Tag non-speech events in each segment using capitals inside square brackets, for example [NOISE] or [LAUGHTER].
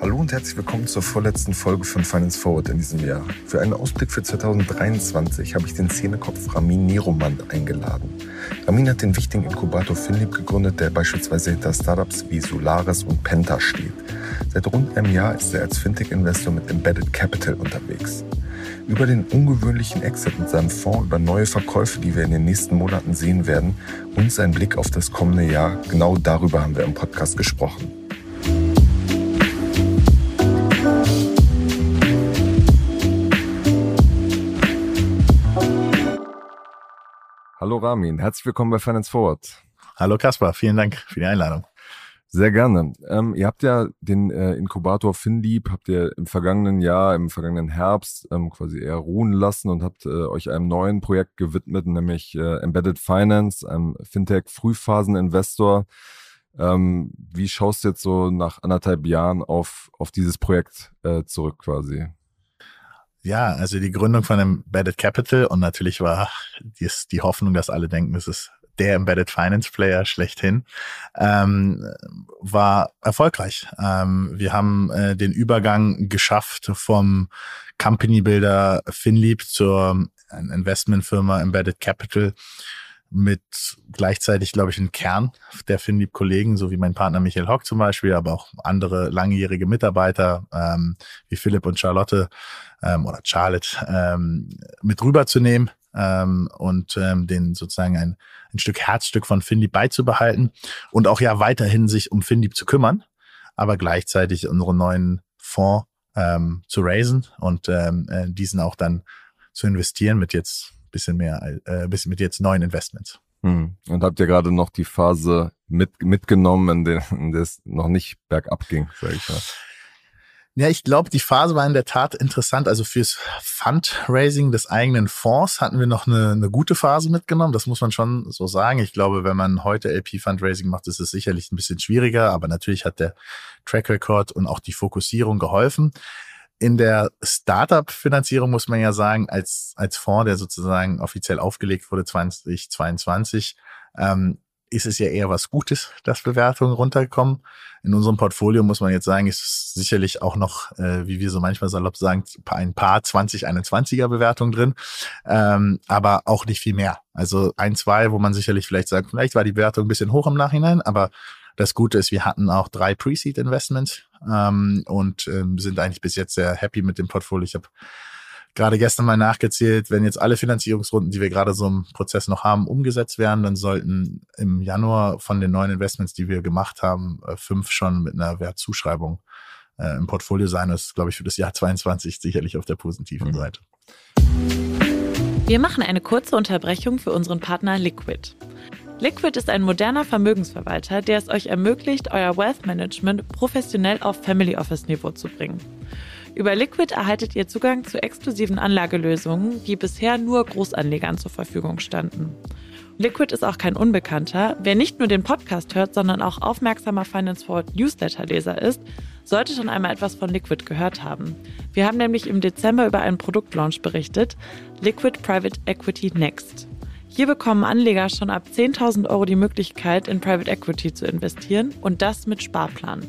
Hallo und herzlich willkommen zur vorletzten Folge von Finance Forward in diesem Jahr. Für einen Ausblick für 2023 habe ich den Szenekopf Ramin Neromand eingeladen. Ramin hat den wichtigen Inkubator Finlieb gegründet, der beispielsweise hinter Startups wie Solaris und Penta steht. Seit rund einem Jahr ist er als Fintech-Investor mit Embedded Capital unterwegs. Über den ungewöhnlichen Exit mit seinem Fonds, über neue Verkäufe, die wir in den nächsten Monaten sehen werden und seinen Blick auf das kommende Jahr, genau darüber haben wir im Podcast gesprochen. Hallo Ramin, herzlich willkommen bei Finance Forward. Hallo Kaspar, vielen Dank für die Einladung. Sehr gerne. Ähm, ihr habt ja den äh, Inkubator FinLeap, habt ihr im vergangenen Jahr, im vergangenen Herbst ähm, quasi eher ruhen lassen und habt äh, euch einem neuen Projekt gewidmet, nämlich äh, Embedded Finance, einem Fintech-Frühphasen-Investor. Ähm, wie schaust du jetzt so nach anderthalb Jahren auf, auf dieses Projekt äh, zurück quasi? Ja, also die Gründung von Embedded Capital und natürlich war die, die Hoffnung, dass alle denken, es ist der Embedded Finance Player schlechthin, ähm, war erfolgreich. Ähm, wir haben äh, den Übergang geschafft vom Company Builder FinLeap zur äh, Investmentfirma Embedded Capital mit gleichzeitig, glaube ich, ein Kern der FinLeap-Kollegen, so wie mein Partner Michael Hock zum Beispiel, aber auch andere langjährige Mitarbeiter ähm, wie Philipp und Charlotte ähm, oder Charlotte ähm, mit rüberzunehmen ähm, und ähm, den sozusagen ein, ein Stück Herzstück von FinLeap beizubehalten und auch ja weiterhin sich um FinLeap zu kümmern, aber gleichzeitig unseren neuen Fonds ähm, zu raisen und ähm, äh, diesen auch dann zu investieren mit jetzt bisschen mehr, äh, bisschen mit jetzt neuen Investments. Hm. Und habt ihr gerade noch die Phase mit, mitgenommen, in der, es noch nicht bergab ging, sage ich mal? Ja, ich glaube, die Phase war in der Tat interessant. Also fürs Fundraising des eigenen Fonds hatten wir noch eine, eine gute Phase mitgenommen. Das muss man schon so sagen. Ich glaube, wenn man heute LP-Fundraising macht, ist es sicherlich ein bisschen schwieriger. Aber natürlich hat der Track Record und auch die Fokussierung geholfen in der Startup-Finanzierung muss man ja sagen, als, als Fonds, der sozusagen offiziell aufgelegt wurde 2022, ähm, ist es ja eher was Gutes, dass Bewertungen runterkommen. In unserem Portfolio muss man jetzt sagen, ist sicherlich auch noch, äh, wie wir so manchmal salopp sagen, ein paar 2021er Bewertungen drin, ähm, aber auch nicht viel mehr. Also ein, zwei, wo man sicherlich vielleicht sagt, vielleicht war die Bewertung ein bisschen hoch im Nachhinein, aber das Gute ist, wir hatten auch drei Pre-Seed-Investments ähm, und ähm, sind eigentlich bis jetzt sehr happy mit dem Portfolio. Ich habe gerade gestern mal nachgezählt, wenn jetzt alle Finanzierungsrunden, die wir gerade so im Prozess noch haben, umgesetzt werden, dann sollten im Januar von den neuen Investments, die wir gemacht haben, äh, fünf schon mit einer Wertzuschreibung äh, im Portfolio sein. Das ist, glaube ich, für das Jahr 22 sicherlich auf der positiven mhm. Seite. Wir machen eine kurze Unterbrechung für unseren Partner Liquid. Liquid ist ein moderner Vermögensverwalter, der es euch ermöglicht, euer Wealth Management professionell auf Family Office Niveau zu bringen. Über Liquid erhaltet ihr Zugang zu exklusiven Anlagelösungen, die bisher nur Großanlegern zur Verfügung standen. Liquid ist auch kein Unbekannter. Wer nicht nur den Podcast hört, sondern auch aufmerksamer Finance Forward Newsletter-Leser ist, sollte schon einmal etwas von Liquid gehört haben. Wir haben nämlich im Dezember über einen Produktlaunch berichtet, Liquid Private Equity Next. Hier bekommen Anleger schon ab 10.000 Euro die Möglichkeit, in Private Equity zu investieren und das mit Sparplan.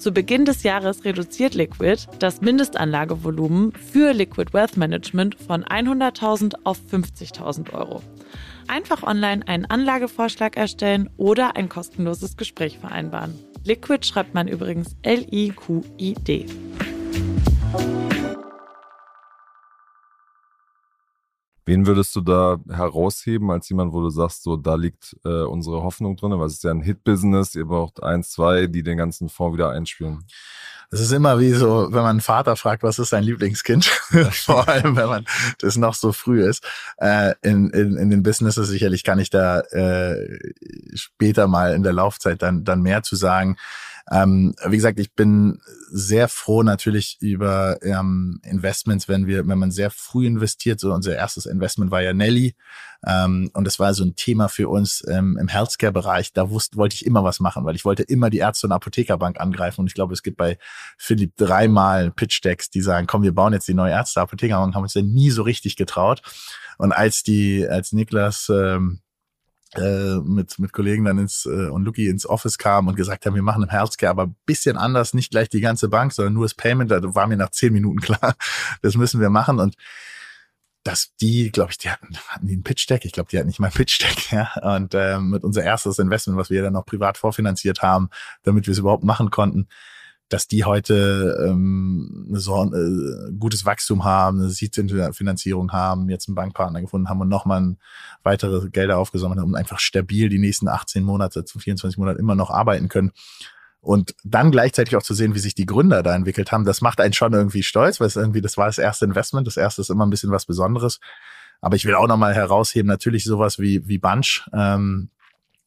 Zu Beginn des Jahres reduziert Liquid das Mindestanlagevolumen für Liquid Wealth Management von 100.000 auf 50.000 Euro. Einfach online einen Anlagevorschlag erstellen oder ein kostenloses Gespräch vereinbaren. Liquid schreibt man übrigens L-I-Q-I-D. Wen würdest du da herausheben als jemand, wo du sagst, so da liegt äh, unsere Hoffnung drin? Weil es ist ja ein Hit-Business, ihr braucht eins, zwei, die den ganzen Fonds wieder einspielen. Es ist immer wie so, wenn man einen Vater fragt, was ist sein Lieblingskind? [LAUGHS] Vor allem, wenn man das noch so früh ist. Äh, in, in, in den Businesses sicherlich kann ich da äh, später mal in der Laufzeit dann, dann mehr zu sagen. Ähm, wie gesagt, ich bin sehr froh natürlich über ähm, Investments, wenn wir, wenn man sehr früh investiert. So unser erstes Investment war ja Nelly. Ähm, und das war so ein Thema für uns ähm, im Healthcare-Bereich. Da wusste, wollte ich immer was machen, weil ich wollte immer die Ärzte- und Apothekerbank angreifen. Und ich glaube, es gibt bei Philipp dreimal Pitch-Decks, die sagen, komm, wir bauen jetzt die neue Ärzte-Apothekerbank, haben uns ja nie so richtig getraut. Und als die, als Niklas ähm, äh, mit, mit Kollegen dann ins äh, und Lucky ins Office kam und gesagt haben, wir machen im Healthcare aber bisschen anders, nicht gleich die ganze Bank, sondern nur das Payment, da war mir nach zehn Minuten [LAUGHS] klar, das müssen wir machen und dass die, glaube ich, die hatten, hatten die ein Pitch-Deck? Ich glaube, die hatten nicht mal ein Pitch-Deck, [LAUGHS] ja. Und äh, mit unser erstes Investment, was wir dann noch privat vorfinanziert haben, damit wir es überhaupt machen konnten, dass die heute ähm, so äh, gutes Wachstum haben, eine Seed-Finanzierung haben, jetzt einen Bankpartner gefunden haben und nochmal weitere Gelder aufgesammelt haben und einfach stabil die nächsten 18 Monate zu 24 Monaten immer noch arbeiten können. Und dann gleichzeitig auch zu sehen, wie sich die Gründer da entwickelt haben, das macht einen schon irgendwie stolz, weil es irgendwie, das war das erste Investment, das erste ist immer ein bisschen was Besonderes. Aber ich will auch nochmal herausheben, natürlich sowas wie, wie Bunch, ähm,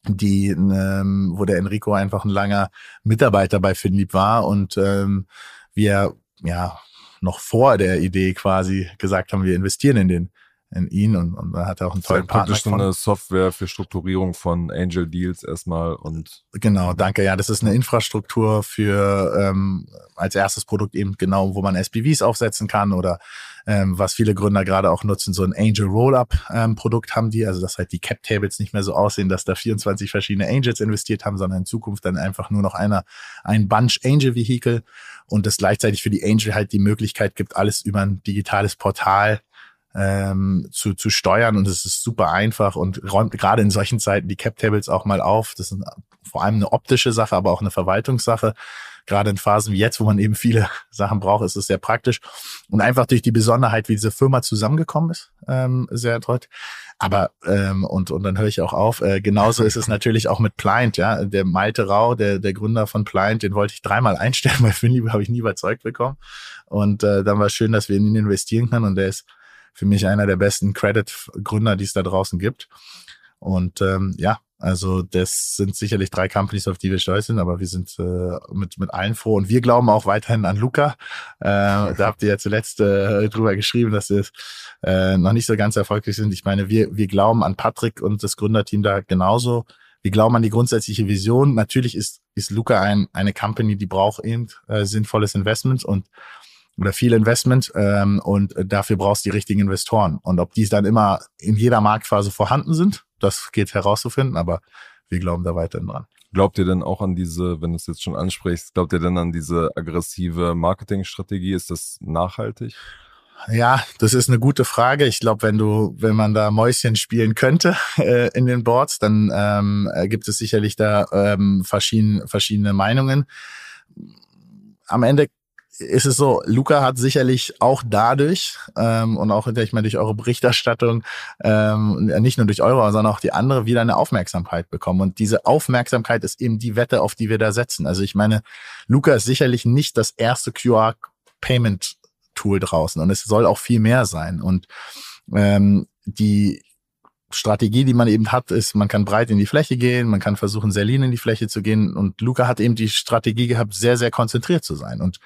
die, ähm, wo der Enrico einfach ein langer Mitarbeiter bei Finlieb war und ähm, wir ja noch vor der Idee quasi gesagt haben, wir investieren in den in ihn und, und da hat er auch einen tollen Partner. Praktisch so eine Software für Strukturierung von Angel Deals erstmal und genau, danke. Ja, das ist eine Infrastruktur für ähm, als erstes Produkt eben genau, wo man SPVs aufsetzen kann oder ähm, was viele Gründer gerade auch nutzen, so ein Angel Rollup ähm, haben die, also dass halt die Cap Tables nicht mehr so aussehen, dass da 24 verschiedene Angels investiert haben, sondern in Zukunft dann einfach nur noch einer ein Bunch Angel Vehicle und das gleichzeitig für die Angel halt die Möglichkeit gibt, alles über ein digitales Portal ähm, zu, zu steuern und es ist super einfach und räumt gerade in solchen Zeiten die Cap Tables auch mal auf. Das ist vor allem eine optische Sache, aber auch eine Verwaltungssache. Gerade in Phasen wie jetzt, wo man eben viele [LAUGHS] Sachen braucht, ist es sehr praktisch. Und einfach durch die Besonderheit, wie diese Firma zusammengekommen ist, ähm, sehr toll. Aber, ähm, und, und dann höre ich auch auf, äh, genauso ist es natürlich auch mit Pliant, ja. Der Malte Rau, der, der Gründer von Pliant, den wollte ich dreimal einstellen, [LAUGHS] weil Finliebe habe ich nie überzeugt bekommen. Und äh, dann war es schön, dass wir in ihn investieren können und der ist für mich einer der besten Credit-Gründer, die es da draußen gibt. Und ähm, ja, also das sind sicherlich drei Companies, auf die wir stolz sind, aber wir sind äh, mit, mit allen froh. Und wir glauben auch weiterhin an Luca. Äh, [LAUGHS] da habt ihr ja zuletzt äh, drüber geschrieben, dass wir äh, noch nicht so ganz erfolgreich sind. Ich meine, wir, wir glauben an Patrick und das Gründerteam da genauso. Wir glauben an die grundsätzliche Vision. Natürlich ist, ist Luca ein, eine Company, die braucht eben äh, sinnvolles Investment und oder viel Investment ähm, und dafür brauchst du die richtigen Investoren. Und ob die dann immer in jeder Marktphase vorhanden sind, das geht herauszufinden, aber wir glauben da weiterhin dran. Glaubt ihr denn auch an diese, wenn du es jetzt schon ansprichst, glaubt ihr denn an diese aggressive Marketingstrategie? Ist das nachhaltig? Ja, das ist eine gute Frage. Ich glaube, wenn du, wenn man da Mäuschen spielen könnte [LAUGHS] äh, in den Boards, dann ähm, gibt es sicherlich da ähm, verschiedene, verschiedene Meinungen. Am Ende ist es so, Luca hat sicherlich auch dadurch ähm, und auch ich meine durch eure Berichterstattung, ähm, nicht nur durch eure, sondern auch die andere wieder eine Aufmerksamkeit bekommen. Und diese Aufmerksamkeit ist eben die Wette, auf die wir da setzen. Also ich meine, Luca ist sicherlich nicht das erste QR-Payment-Tool draußen und es soll auch viel mehr sein. Und ähm, die Strategie, die man eben hat, ist, man kann breit in die Fläche gehen, man kann versuchen, sehr lean in die Fläche zu gehen. Und Luca hat eben die Strategie gehabt, sehr, sehr konzentriert zu sein. Und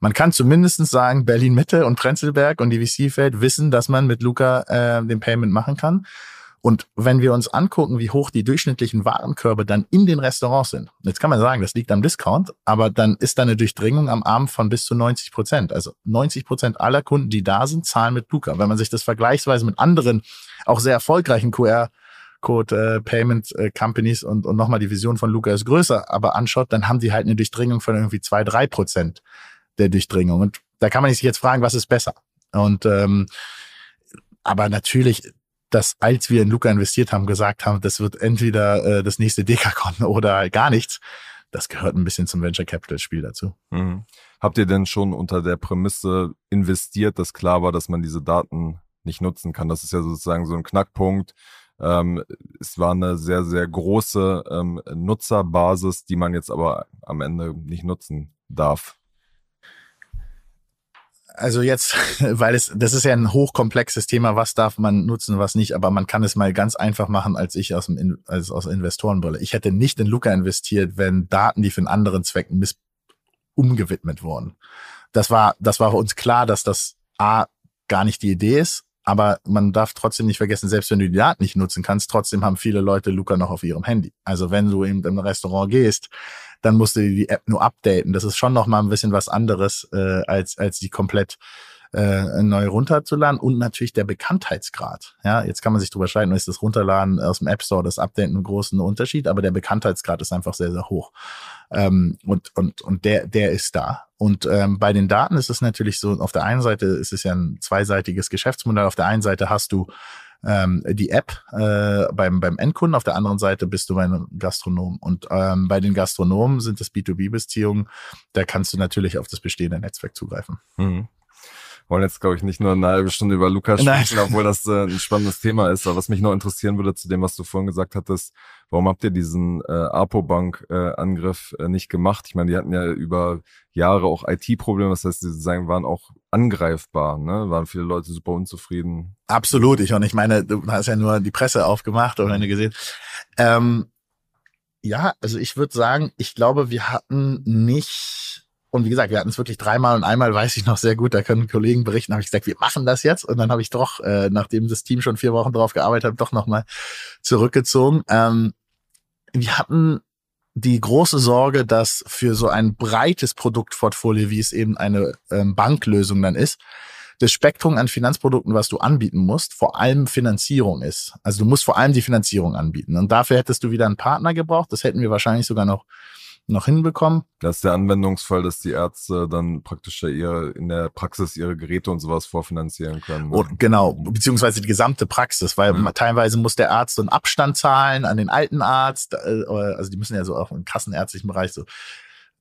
man kann zumindest sagen, Berlin Mitte und Prenzlberg und die VC-Feld wissen, dass man mit Luca äh, den Payment machen kann. Und wenn wir uns angucken, wie hoch die durchschnittlichen Warenkörbe dann in den Restaurants sind, jetzt kann man sagen, das liegt am Discount, aber dann ist da eine Durchdringung am Abend von bis zu 90 Prozent. Also 90 Prozent aller Kunden, die da sind, zahlen mit Luca. Wenn man sich das vergleichsweise mit anderen, auch sehr erfolgreichen QR Code äh, Payment äh, Companies und, und nochmal die Vision von Luca ist größer, aber anschaut, dann haben die halt eine Durchdringung von irgendwie zwei, drei Prozent der Durchdringung. Und da kann man sich jetzt fragen, was ist besser? Und ähm, aber natürlich, dass als wir in Luca investiert haben, gesagt haben, das wird entweder äh, das nächste Dekakon [LAUGHS] oder gar nichts, das gehört ein bisschen zum Venture Capital Spiel dazu. Mhm. Habt ihr denn schon unter der Prämisse investiert, dass klar war, dass man diese Daten nicht nutzen kann? Das ist ja sozusagen so ein Knackpunkt. Ähm, es war eine sehr, sehr große ähm, Nutzerbasis, die man jetzt aber am Ende nicht nutzen darf. Also jetzt, [LAUGHS] weil es, das ist ja ein hochkomplexes Thema, was darf man nutzen, was nicht, aber man kann es mal ganz einfach machen, als ich aus dem, als aus Investorenbrille. Ich hätte nicht in Luca investiert, wenn Daten, die für einen anderen Zweck miss umgewidmet wurden. Das war, das war für uns klar, dass das A, gar nicht die Idee ist, aber man darf trotzdem nicht vergessen, selbst wenn du die Daten nicht nutzen kannst, trotzdem haben viele Leute Luca noch auf ihrem Handy. Also wenn du eben im Restaurant gehst, dann musst du die App nur updaten. Das ist schon noch mal ein bisschen was anderes, äh, als, als die komplett äh, neu runterzuladen und natürlich der Bekanntheitsgrad. Ja, jetzt kann man sich drüber streiten, ist das Runterladen aus dem App Store, das Updaten einen großen Unterschied, aber der Bekanntheitsgrad ist einfach sehr, sehr hoch. Ähm, und, und, und der, der ist da. Und ähm, bei den Daten ist es natürlich so, auf der einen Seite ist es ja ein zweiseitiges Geschäftsmodell. Auf der einen Seite hast du ähm, die App äh, beim, beim Endkunden, auf der anderen Seite bist du bei einem Gastronom. Und ähm, bei den Gastronomen sind es B2B-Beziehungen, da kannst du natürlich auf das bestehende Netzwerk zugreifen. Mhm wollen jetzt, glaube ich, nicht nur eine halbe Stunde über Lukas sprechen, obwohl das äh, ein spannendes Thema ist. Aber was mich noch interessieren würde zu dem, was du vorhin gesagt hattest, warum habt ihr diesen äh, Apo-Bank-Angriff äh, äh, nicht gemacht? Ich meine, die hatten ja über Jahre auch IT-Probleme, das heißt, sie sagen, waren auch angreifbar, ne? Waren viele Leute super unzufrieden. Absolut. Ich und ich meine, du hast ja nur die Presse aufgemacht oder eine gesehen. Ähm, ja, also ich würde sagen, ich glaube, wir hatten nicht und wie gesagt, wir hatten es wirklich dreimal und einmal weiß ich noch sehr gut, da können Kollegen berichten, habe ich gesagt, wir machen das jetzt. Und dann habe ich doch, äh, nachdem das Team schon vier Wochen drauf gearbeitet hat, doch nochmal zurückgezogen. Ähm, wir hatten die große Sorge, dass für so ein breites Produktportfolio, wie es eben eine ähm, Banklösung dann ist, das Spektrum an Finanzprodukten, was du anbieten musst, vor allem Finanzierung ist. Also du musst vor allem die Finanzierung anbieten. Und dafür hättest du wieder einen Partner gebraucht. Das hätten wir wahrscheinlich sogar noch noch hinbekommen. Das ist der Anwendungsfall, dass die Ärzte dann praktisch ihre, in der Praxis ihre Geräte und sowas vorfinanzieren können. Ne? Und genau, beziehungsweise die gesamte Praxis, weil mhm. teilweise muss der Arzt so einen Abstand zahlen an den alten Arzt, äh, also die müssen ja so auch im kassenärztlichen Bereich so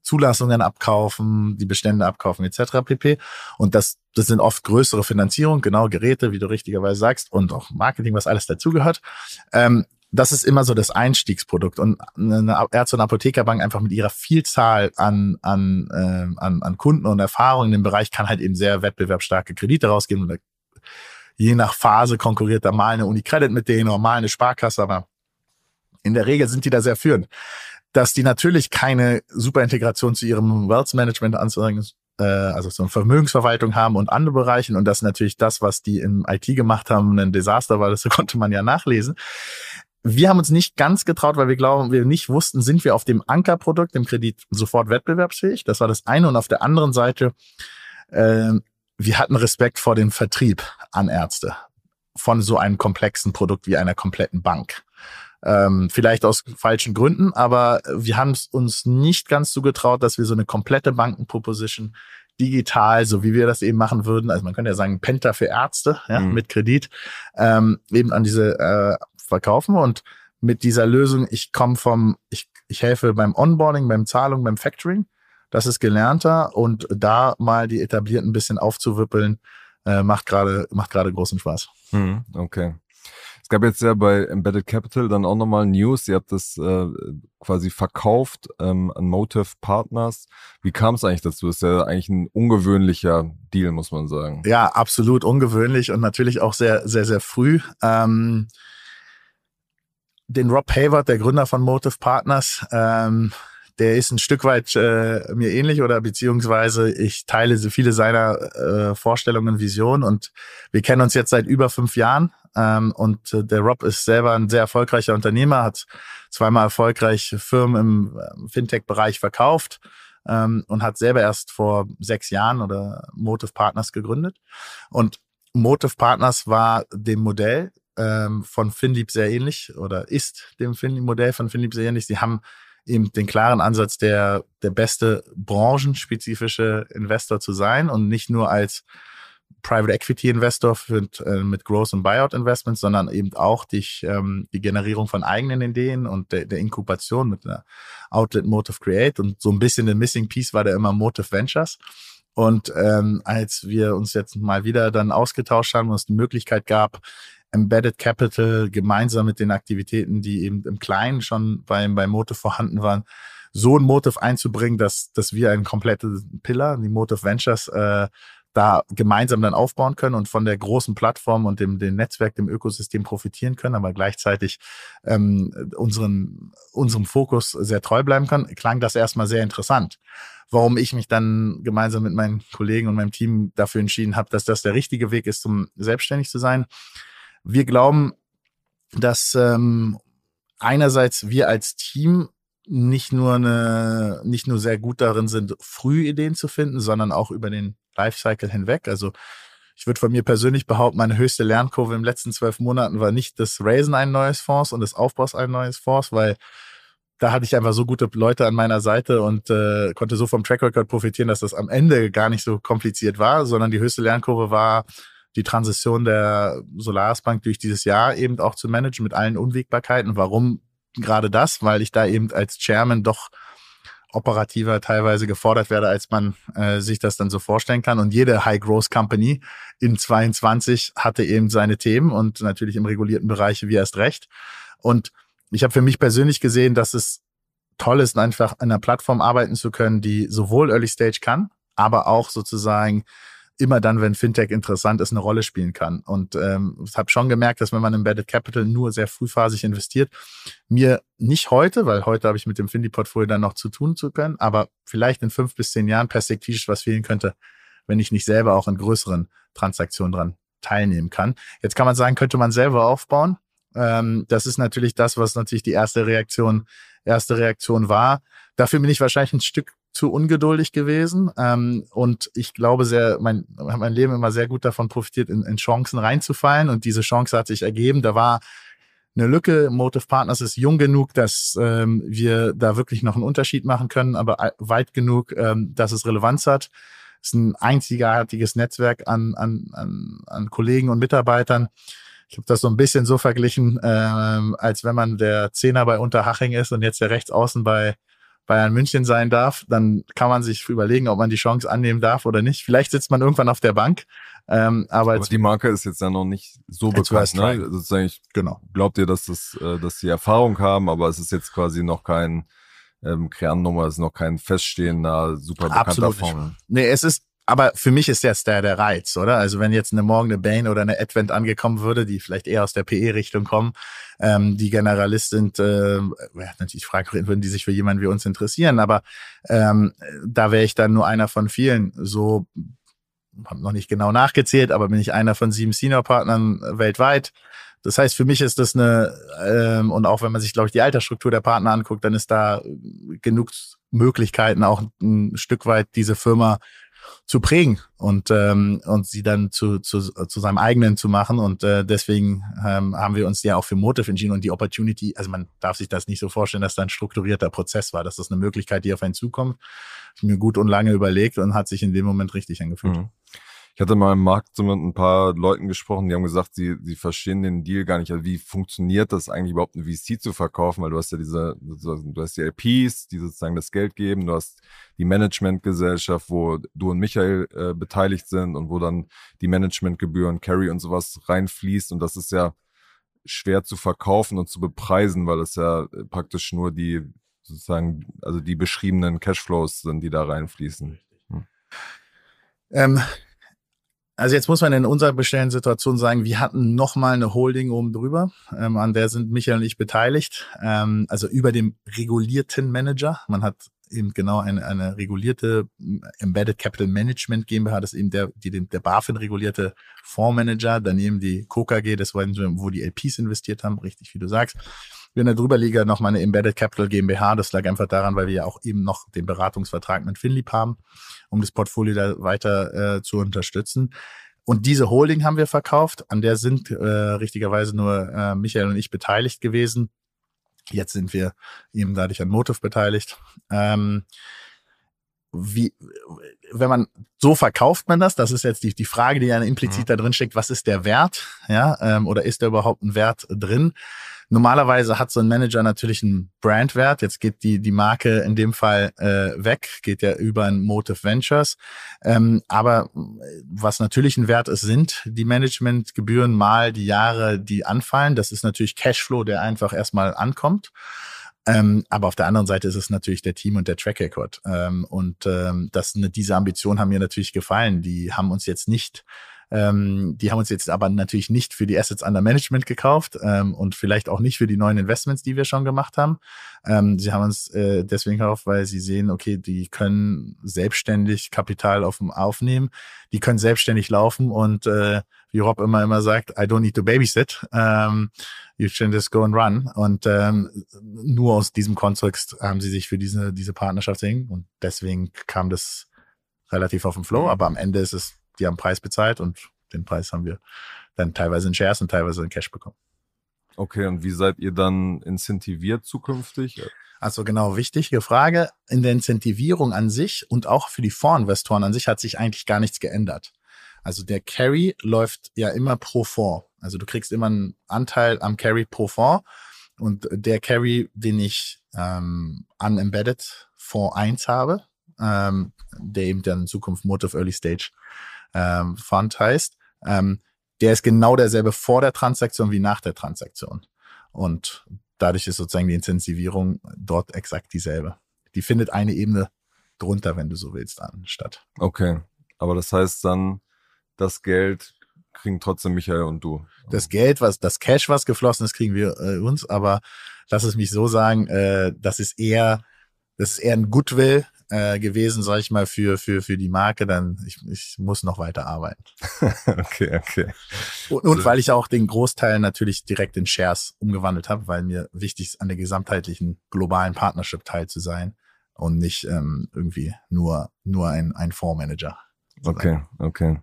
Zulassungen abkaufen, die Bestände abkaufen etc. pp. Und das, das sind oft größere Finanzierungen, genau Geräte, wie du richtigerweise sagst, und auch Marketing, was alles dazugehört. Ähm, das ist immer so das Einstiegsprodukt. Und eine Ärzte- und Apothekerbank einfach mit ihrer Vielzahl an, an, äh, an, an Kunden und Erfahrungen dem Bereich kann halt eben sehr wettbewerbsstarke Kredite rausgeben. Oder je nach Phase konkurriert da mal eine Unicredit mit denen oder mal eine Sparkasse, aber in der Regel sind die da sehr führend. Dass die natürlich keine super Integration zu ihrem Wealth Management anzeigen, äh, also so eine Vermögensverwaltung haben und andere Bereiche und das natürlich das, was die im IT gemacht haben, ein Desaster war, das [LAUGHS] konnte man ja nachlesen. Wir haben uns nicht ganz getraut, weil wir glauben, wir nicht wussten, sind wir auf dem Ankerprodukt, dem Kredit sofort wettbewerbsfähig. Das war das eine. Und auf der anderen Seite, äh, wir hatten Respekt vor dem Vertrieb an Ärzte von so einem komplexen Produkt wie einer kompletten Bank. Ähm, vielleicht aus falschen Gründen, aber wir haben es uns nicht ganz zugetraut, dass wir so eine komplette Bankenproposition digital, so wie wir das eben machen würden, also man könnte ja sagen, Penta für Ärzte, ja, mhm. mit Kredit, ähm, eben an diese äh, verkaufen und mit dieser Lösung, ich komme vom, ich, ich helfe beim Onboarding, beim Zahlung, beim Factoring. Das ist gelernter und da mal die etablierten ein bisschen aufzuwippeln, äh, macht gerade macht gerade großen Spaß. Hm, okay. Es gab jetzt ja bei Embedded Capital dann auch nochmal News. Ihr habt das äh, quasi verkauft ähm, an Motive Partners. Wie kam es eigentlich dazu? Ist ja eigentlich ein ungewöhnlicher Deal, muss man sagen. Ja, absolut ungewöhnlich und natürlich auch sehr, sehr, sehr früh. Ähm, den Rob Hayward, der Gründer von Motive Partners, ähm, der ist ein Stück weit äh, mir ähnlich oder beziehungsweise ich teile so viele seiner äh, Vorstellungen, Visionen und wir kennen uns jetzt seit über fünf Jahren ähm, und äh, der Rob ist selber ein sehr erfolgreicher Unternehmer, hat zweimal erfolgreich Firmen im äh, Fintech-Bereich verkauft ähm, und hat selber erst vor sechs Jahren oder Motive Partners gegründet und Motive Partners war dem Modell ähm, von FinLeap sehr ähnlich oder ist dem Modell von FinLeap sehr ähnlich. Sie haben eben den klaren Ansatz, der, der beste branchenspezifische Investor zu sein und nicht nur als Private Equity Investor für, äh, mit Growth und Buyout Investments, sondern eben auch die, ähm, die Generierung von eigenen Ideen und der, der Inkubation mit einer Outlet Motive Create und so ein bisschen der Missing Piece war da immer Motive Ventures. Und ähm, als wir uns jetzt mal wieder dann ausgetauscht haben und es die Möglichkeit gab, Embedded Capital gemeinsam mit den Aktivitäten, die eben im Kleinen schon beim, beim Motive vorhanden waren, so ein Motive einzubringen, dass, dass wir ein komplettes Pillar, die Motive Ventures, äh, da gemeinsam dann aufbauen können und von der großen Plattform und dem, dem Netzwerk, dem Ökosystem profitieren können, aber gleichzeitig ähm, unseren, unserem Fokus sehr treu bleiben können, klang das erstmal sehr interessant. Warum ich mich dann gemeinsam mit meinen Kollegen und meinem Team dafür entschieden habe, dass das der richtige Weg ist, um selbstständig zu sein. Wir glauben, dass ähm, einerseits wir als Team nicht nur eine, nicht nur sehr gut darin sind, früh Ideen zu finden, sondern auch über den Lifecycle hinweg. Also ich würde von mir persönlich behaupten, meine höchste Lernkurve im letzten zwölf Monaten war nicht das Raisen ein neues Fonds und das Aufbaus ein neues Fonds, weil da hatte ich einfach so gute Leute an meiner Seite und äh, konnte so vom Track Record profitieren, dass das am Ende gar nicht so kompliziert war, sondern die höchste Lernkurve war die Transition der Solaris Bank durch dieses Jahr eben auch zu managen mit allen Unwägbarkeiten. Warum gerade das? Weil ich da eben als Chairman doch operativer teilweise gefordert werde, als man äh, sich das dann so vorstellen kann. Und jede High-Growth-Company in 22 hatte eben seine Themen und natürlich im regulierten Bereich wie erst recht. Und ich habe für mich persönlich gesehen, dass es toll ist, einfach an einer Plattform arbeiten zu können, die sowohl Early Stage kann, aber auch sozusagen immer dann, wenn Fintech interessant ist, eine Rolle spielen kann. Und ähm, ich habe schon gemerkt, dass wenn man Embedded Capital nur sehr frühphasig investiert, mir nicht heute, weil heute habe ich mit dem Findy-Portfolio dann noch zu tun zu können, aber vielleicht in fünf bis zehn Jahren perspektivisch was fehlen könnte, wenn ich nicht selber auch in größeren Transaktionen dran teilnehmen kann. Jetzt kann man sagen, könnte man selber aufbauen. Ähm, das ist natürlich das, was natürlich die erste Reaktion, erste Reaktion war. Dafür bin ich wahrscheinlich ein Stück zu ungeduldig gewesen. Ähm, und ich glaube sehr, mein, mein Leben immer sehr gut davon profitiert, in, in Chancen reinzufallen. Und diese Chance hat sich ergeben. Da war eine Lücke. Motive Partners ist jung genug, dass ähm, wir da wirklich noch einen Unterschied machen können, aber weit genug, ähm, dass es Relevanz hat. Es ist ein einzigartiges Netzwerk an, an, an, an Kollegen und Mitarbeitern. Ich habe das so ein bisschen so verglichen, ähm, als wenn man der Zehner bei Unterhaching ist und jetzt der Rechtsaußen bei Bayern München sein darf, dann kann man sich überlegen, ob man die Chance annehmen darf oder nicht. Vielleicht sitzt man irgendwann auf der Bank. Ähm, aber, aber die Marke ist jetzt ja noch nicht so bekannt. Ne? Sozusagen, ich genau. glaubt ihr, dass das, äh, dass die Erfahrung haben, aber es ist jetzt quasi noch kein ähm, Kernnummer, es ist noch kein feststehender, super bekannter Absolut Fonds. Nee, es ist aber für mich ist jetzt der, der Reiz, oder? Also wenn jetzt eine Morgen eine Bain oder eine Advent angekommen würde, die vielleicht eher aus der PE-Richtung kommen, ähm, die Generalist sind, äh, natürlich frage, würden die sich für jemanden wie uns interessieren, aber ähm, da wäre ich dann nur einer von vielen. So, habe noch nicht genau nachgezählt, aber bin ich einer von sieben Senior-Partnern weltweit. Das heißt, für mich ist das eine, ähm, und auch wenn man sich, glaube ich, die Altersstruktur der Partner anguckt, dann ist da genug Möglichkeiten, auch ein Stück weit diese Firma zu prägen und ähm, und sie dann zu, zu, zu seinem eigenen zu machen und äh, deswegen ähm, haben wir uns ja auch für Motive entschieden und die Opportunity, also man darf sich das nicht so vorstellen, dass da ein strukturierter Prozess war, dass das eine Möglichkeit, die auf einen zukommt, mir gut und lange überlegt und hat sich in dem Moment richtig angefühlt. Mhm. Ich hatte mal im Markt so mit ein paar Leuten gesprochen, die haben gesagt, sie, sie verstehen den Deal gar nicht. Also wie funktioniert das eigentlich überhaupt, eine VC zu verkaufen? Weil du hast ja diese, du hast die LPs, die sozusagen das Geld geben, du hast die Managementgesellschaft, wo du und Michael äh, beteiligt sind und wo dann die Managementgebühren, Carry und sowas reinfließt. Und das ist ja schwer zu verkaufen und zu bepreisen, weil es ja praktisch nur die sozusagen, also die beschriebenen Cashflows sind, die da reinfließen. Hm. Ähm, also jetzt muss man in unserer bestellten Situation sagen, wir hatten nochmal eine Holding oben drüber, ähm, an der sind Michael und ich beteiligt, ähm, also über dem regulierten Manager. Man hat eben genau eine, eine regulierte Embedded Capital Management GmbH, das ist eben der, die, der BaFin regulierte Fondsmanager, daneben die KKG, das war, wo die LPs investiert haben, richtig wie du sagst. Wir in der Drüberliga noch mal eine Embedded Capital GmbH. Das lag einfach daran, weil wir ja auch eben noch den Beratungsvertrag mit Finlieb haben, um das Portfolio da weiter äh, zu unterstützen. Und diese Holding haben wir verkauft. An der sind äh, richtigerweise nur äh, Michael und ich beteiligt gewesen. Jetzt sind wir eben dadurch an Motiv beteiligt. Ähm, wie, wenn man so verkauft man das, das ist jetzt die, die Frage, die ja implizit mhm. da drin steckt, was ist der Wert, ja, ähm, oder ist da überhaupt ein Wert drin? Normalerweise hat so ein Manager natürlich einen Brandwert. Jetzt geht die, die Marke in dem Fall äh, weg, geht ja über ein Motive Ventures. Ähm, aber was natürlich ein Wert ist, sind die Managementgebühren mal die Jahre, die anfallen. Das ist natürlich Cashflow, der einfach erstmal ankommt. Ähm, aber auf der anderen Seite ist es natürlich der Team und der Track Record. Ähm, und ähm, das, ne, diese Ambitionen haben mir natürlich gefallen. Die haben uns jetzt nicht ähm, die haben uns jetzt aber natürlich nicht für die Assets under Management gekauft ähm, und vielleicht auch nicht für die neuen Investments, die wir schon gemacht haben. Ähm, sie haben uns äh, deswegen gekauft, weil sie sehen, okay, die können selbstständig Kapital auf, aufnehmen, die können selbstständig laufen und äh, wie Rob immer immer sagt, I don't need to babysit. Um, you can just go and run. Und ähm, nur aus diesem Kontext haben sie sich für diese, diese Partnerschaft sehen. Und deswegen kam das relativ auf den Flow. Aber am Ende ist es die haben Preis bezahlt und den Preis haben wir dann teilweise in Shares und teilweise in Cash bekommen. Okay, und wie seid ihr dann incentiviert zukünftig? Also genau, wichtige Frage. In der Incentivierung an sich und auch für die Fondsinvestoren an sich hat sich eigentlich gar nichts geändert. Also der Carry läuft ja immer pro Fonds. Also du kriegst immer einen Anteil am Carry pro Fonds. Und der Carry, den ich ähm, unembedded Fonds 1 habe, ähm, der eben dann in Zukunft Motive Early Stage ähm, Fund heißt, ähm, der ist genau derselbe vor der Transaktion wie nach der Transaktion. Und dadurch ist sozusagen die Intensivierung dort exakt dieselbe. Die findet eine Ebene drunter, wenn du so willst, an statt. Okay. Aber das heißt dann, das Geld kriegen trotzdem Michael und du. Das Geld, was, das Cash, was geflossen ist, kriegen wir äh, uns, aber lass es mich so sagen, äh, das ist eher, das ist eher ein Goodwill, äh, gewesen, sag ich mal, für, für, für die Marke, dann ich, ich muss noch weiter arbeiten. [LAUGHS] okay, okay. Und, und weil ich auch den Großteil natürlich direkt in Shares umgewandelt habe, weil mir wichtig ist, an der gesamtheitlichen globalen Partnership teil zu sein und nicht ähm, irgendwie nur, nur ein, ein Fondsmanager. Okay, okay.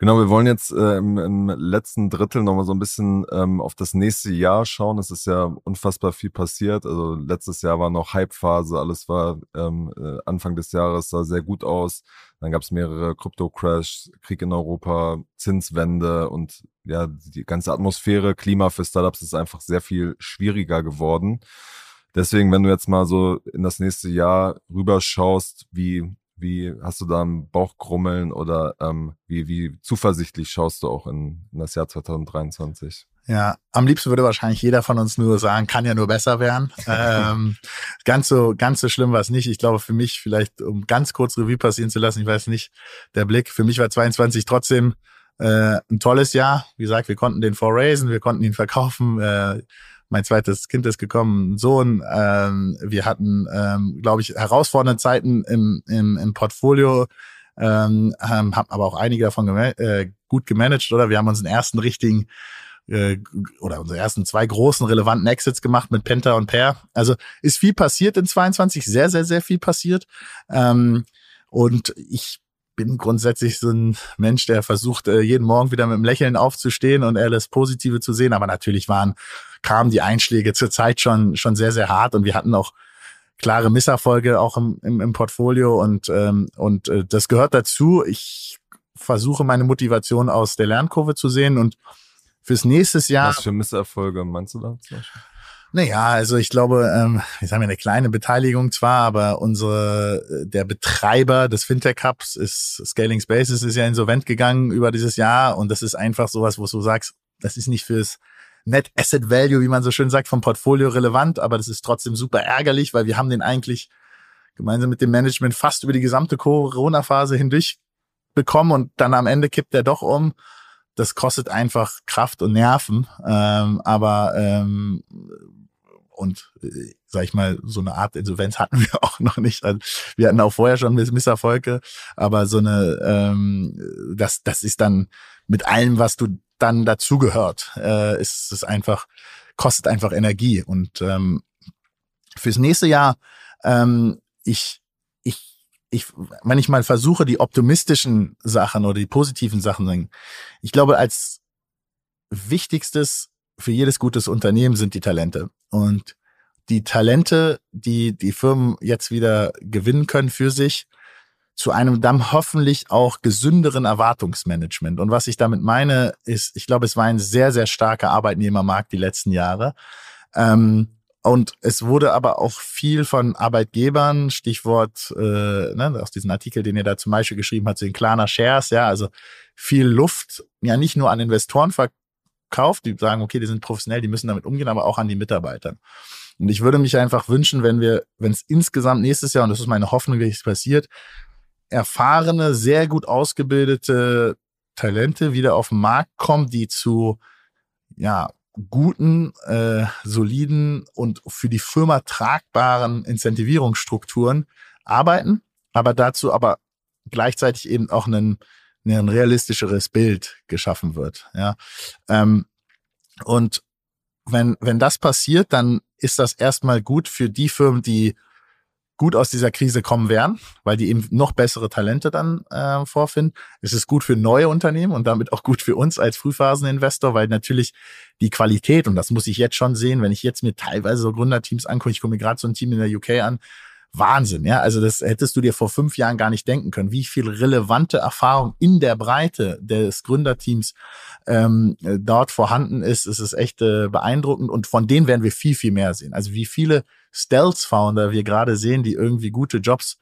Genau, wir wollen jetzt äh, im, im letzten Drittel nochmal so ein bisschen ähm, auf das nächste Jahr schauen. Es ist ja unfassbar viel passiert. Also letztes Jahr war noch Hype-Phase, alles war ähm, äh, Anfang des Jahres sah sehr gut aus. Dann gab es mehrere Krypto-Crash, Krieg in Europa, Zinswende und ja, die ganze Atmosphäre, Klima für Startups ist einfach sehr viel schwieriger geworden. Deswegen, wenn du jetzt mal so in das nächste Jahr rüberschaust, wie wie hast du da ein Bauchgrummeln oder ähm, wie, wie zuversichtlich schaust du auch in, in das Jahr 2023? Ja, am liebsten würde wahrscheinlich jeder von uns nur sagen, kann ja nur besser werden. [LAUGHS] ähm, ganz so, ganz so schlimm war es nicht. Ich glaube, für mich vielleicht, um ganz kurz Revue passieren zu lassen, ich weiß nicht, der Blick, für mich war 22 trotzdem äh, ein tolles Jahr. Wie gesagt, wir konnten den vorraisen, wir konnten ihn verkaufen. Äh, mein zweites Kind ist gekommen, ein Sohn. Ähm, wir hatten, ähm, glaube ich, herausfordernde Zeiten im, im, im Portfolio, ähm, haben aber auch einige davon gema äh, gut gemanagt, oder? Wir haben unseren ersten richtigen äh, oder unsere ersten zwei großen relevanten Exits gemacht mit Penta und Pair. Also ist viel passiert in 22, sehr, sehr, sehr viel passiert. Ähm, und ich bin grundsätzlich so ein Mensch, der versucht, äh, jeden Morgen wieder mit einem Lächeln aufzustehen und alles Positive zu sehen. Aber natürlich waren, kamen die Einschläge zur Zeit schon, schon sehr, sehr hart und wir hatten auch klare Misserfolge auch im, im, im Portfolio und, ähm, und äh, das gehört dazu. Ich versuche meine Motivation aus der Lernkurve zu sehen und fürs nächste Jahr. Was für Misserfolge meinst du da zum Beispiel? Naja, also ich glaube, ähm, wir haben ja eine kleine Beteiligung zwar, aber unsere, äh, der Betreiber des Fintech Hubs ist Scaling Spaces ist ja insolvent gegangen über dieses Jahr und das ist einfach sowas, wo du sagst, das ist nicht fürs Net Asset Value, wie man so schön sagt, vom Portfolio relevant, aber das ist trotzdem super ärgerlich, weil wir haben den eigentlich gemeinsam mit dem Management fast über die gesamte Corona-Phase hindurch bekommen und dann am Ende kippt er doch um. Das kostet einfach Kraft und Nerven, ähm, aber ähm, und äh, sag ich mal, so eine Art Insolvenz hatten wir [LAUGHS] auch noch nicht. Also, wir hatten auch vorher schon Misserfolge, aber so eine, ähm, das, das ist dann mit allem, was du dann dazugehört, äh, ist es einfach, kostet einfach Energie. Und ähm, fürs nächste Jahr, ähm, ich, ich, ich, wenn ich mal versuche, die optimistischen Sachen oder die positiven Sachen, ich glaube, als wichtigstes für jedes gutes Unternehmen sind die Talente. Und die Talente, die die Firmen jetzt wieder gewinnen können für sich, zu einem dann hoffentlich auch gesünderen Erwartungsmanagement. Und was ich damit meine, ist, ich glaube, es war ein sehr, sehr starker Arbeitnehmermarkt die letzten Jahre. Ähm, und es wurde aber auch viel von Arbeitgebern, Stichwort äh, ne, aus diesem Artikel, den ihr da zum Beispiel geschrieben hat, zu den Klarner Shares, ja, also viel Luft, ja nicht nur an Investoren verkauft, die sagen, okay, die sind professionell, die müssen damit umgehen, aber auch an die Mitarbeiter. Und ich würde mich einfach wünschen, wenn wir, wenn es insgesamt nächstes Jahr, und das ist meine Hoffnung, wie es passiert, erfahrene, sehr gut ausgebildete Talente wieder auf den Markt kommen, die zu ja, guten, äh, soliden und für die Firma tragbaren Incentivierungsstrukturen arbeiten, aber dazu aber gleichzeitig eben auch ein, ein realistischeres Bild geschaffen wird. Ja. Ähm, und wenn, wenn das passiert, dann ist das erstmal gut für die Firmen, die gut aus dieser Krise kommen werden, weil die eben noch bessere Talente dann äh, vorfinden. Es ist gut für neue Unternehmen und damit auch gut für uns als Frühphaseninvestor, weil natürlich die Qualität, und das muss ich jetzt schon sehen, wenn ich jetzt mir teilweise so Gründerteams angucke, ich gucke mir gerade so ein Team in der UK an, Wahnsinn, ja. Also das hättest du dir vor fünf Jahren gar nicht denken können, wie viel relevante Erfahrung in der Breite des Gründerteams ähm, dort vorhanden ist. Es ist echt äh, beeindruckend und von denen werden wir viel, viel mehr sehen. Also wie viele Stealth-Founder wir gerade sehen, die irgendwie gute Jobs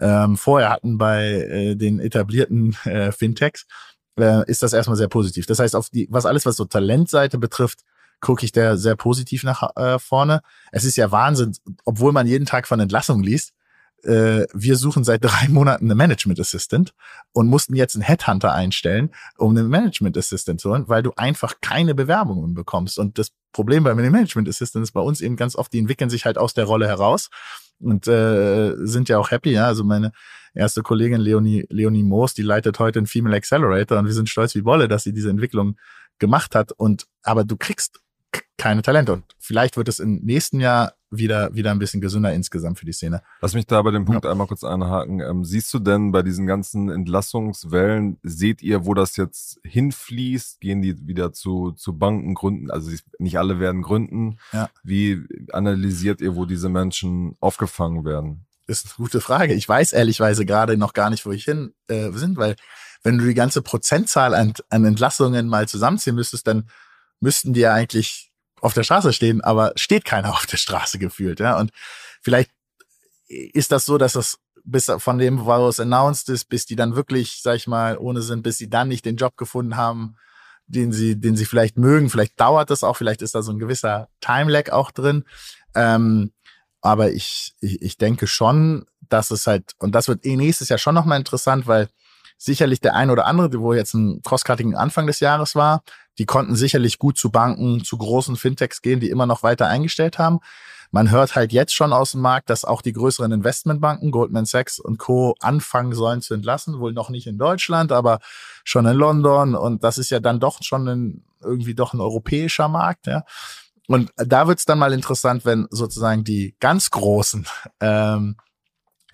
ähm, vorher hatten bei äh, den etablierten äh, Fintechs, äh, ist das erstmal sehr positiv. Das heißt, auf die, was alles, was so Talentseite betrifft, gucke ich da sehr positiv nach äh, vorne. Es ist ja Wahnsinn, obwohl man jeden Tag von Entlassungen liest. Äh, wir suchen seit drei [LAUGHS] Monaten eine Management Assistant und mussten jetzt einen Headhunter einstellen, um einen Management Assistant zu holen, weil du einfach keine Bewerbungen bekommst. Und das Problem bei Management Assistant ist bei uns eben ganz oft, die entwickeln sich halt aus der Rolle heraus und äh, sind ja auch happy. Ja, also meine erste Kollegin Leonie Leonie Moos, die leitet heute einen Female Accelerator und wir sind stolz wie Wolle, dass sie diese Entwicklung gemacht hat. Und aber du kriegst keine Talente. Und vielleicht wird es im nächsten Jahr wieder, wieder ein bisschen gesünder insgesamt für die Szene. Lass mich da bei dem Punkt ja. einmal kurz einhaken. Ähm, siehst du denn bei diesen ganzen Entlassungswellen, seht ihr, wo das jetzt hinfließt? Gehen die wieder zu, zu Banken gründen? Also nicht alle werden gründen. Ja. Wie analysiert ihr, wo diese Menschen aufgefangen werden? Ist eine gute Frage. Ich weiß ehrlichweise gerade noch gar nicht, wo ich hin äh, sind, weil wenn du die ganze Prozentzahl an, an Entlassungen mal zusammenziehen müsstest, dann müssten die ja eigentlich auf der Straße stehen, aber steht keiner auf der Straße gefühlt, ja. Und vielleicht ist das so, dass das bis von dem, wo es announced ist, bis die dann wirklich, sag ich mal, ohne sind, bis sie dann nicht den Job gefunden haben, den sie, den sie vielleicht mögen. Vielleicht dauert das auch, vielleicht ist da so ein gewisser Time-Lag auch drin. Ähm, aber ich, ich, ich denke schon, dass es halt, und das wird eh nächstes Jahr schon nochmal interessant, weil sicherlich der ein oder andere, wo jetzt ein crosscutting Anfang des Jahres war, die konnten sicherlich gut zu Banken, zu großen Fintechs gehen, die immer noch weiter eingestellt haben. Man hört halt jetzt schon aus dem Markt, dass auch die größeren Investmentbanken, Goldman Sachs und Co. anfangen sollen zu entlassen. Wohl noch nicht in Deutschland, aber schon in London. Und das ist ja dann doch schon ein, irgendwie doch ein europäischer Markt, ja. Und da wird's dann mal interessant, wenn sozusagen die ganz großen ähm,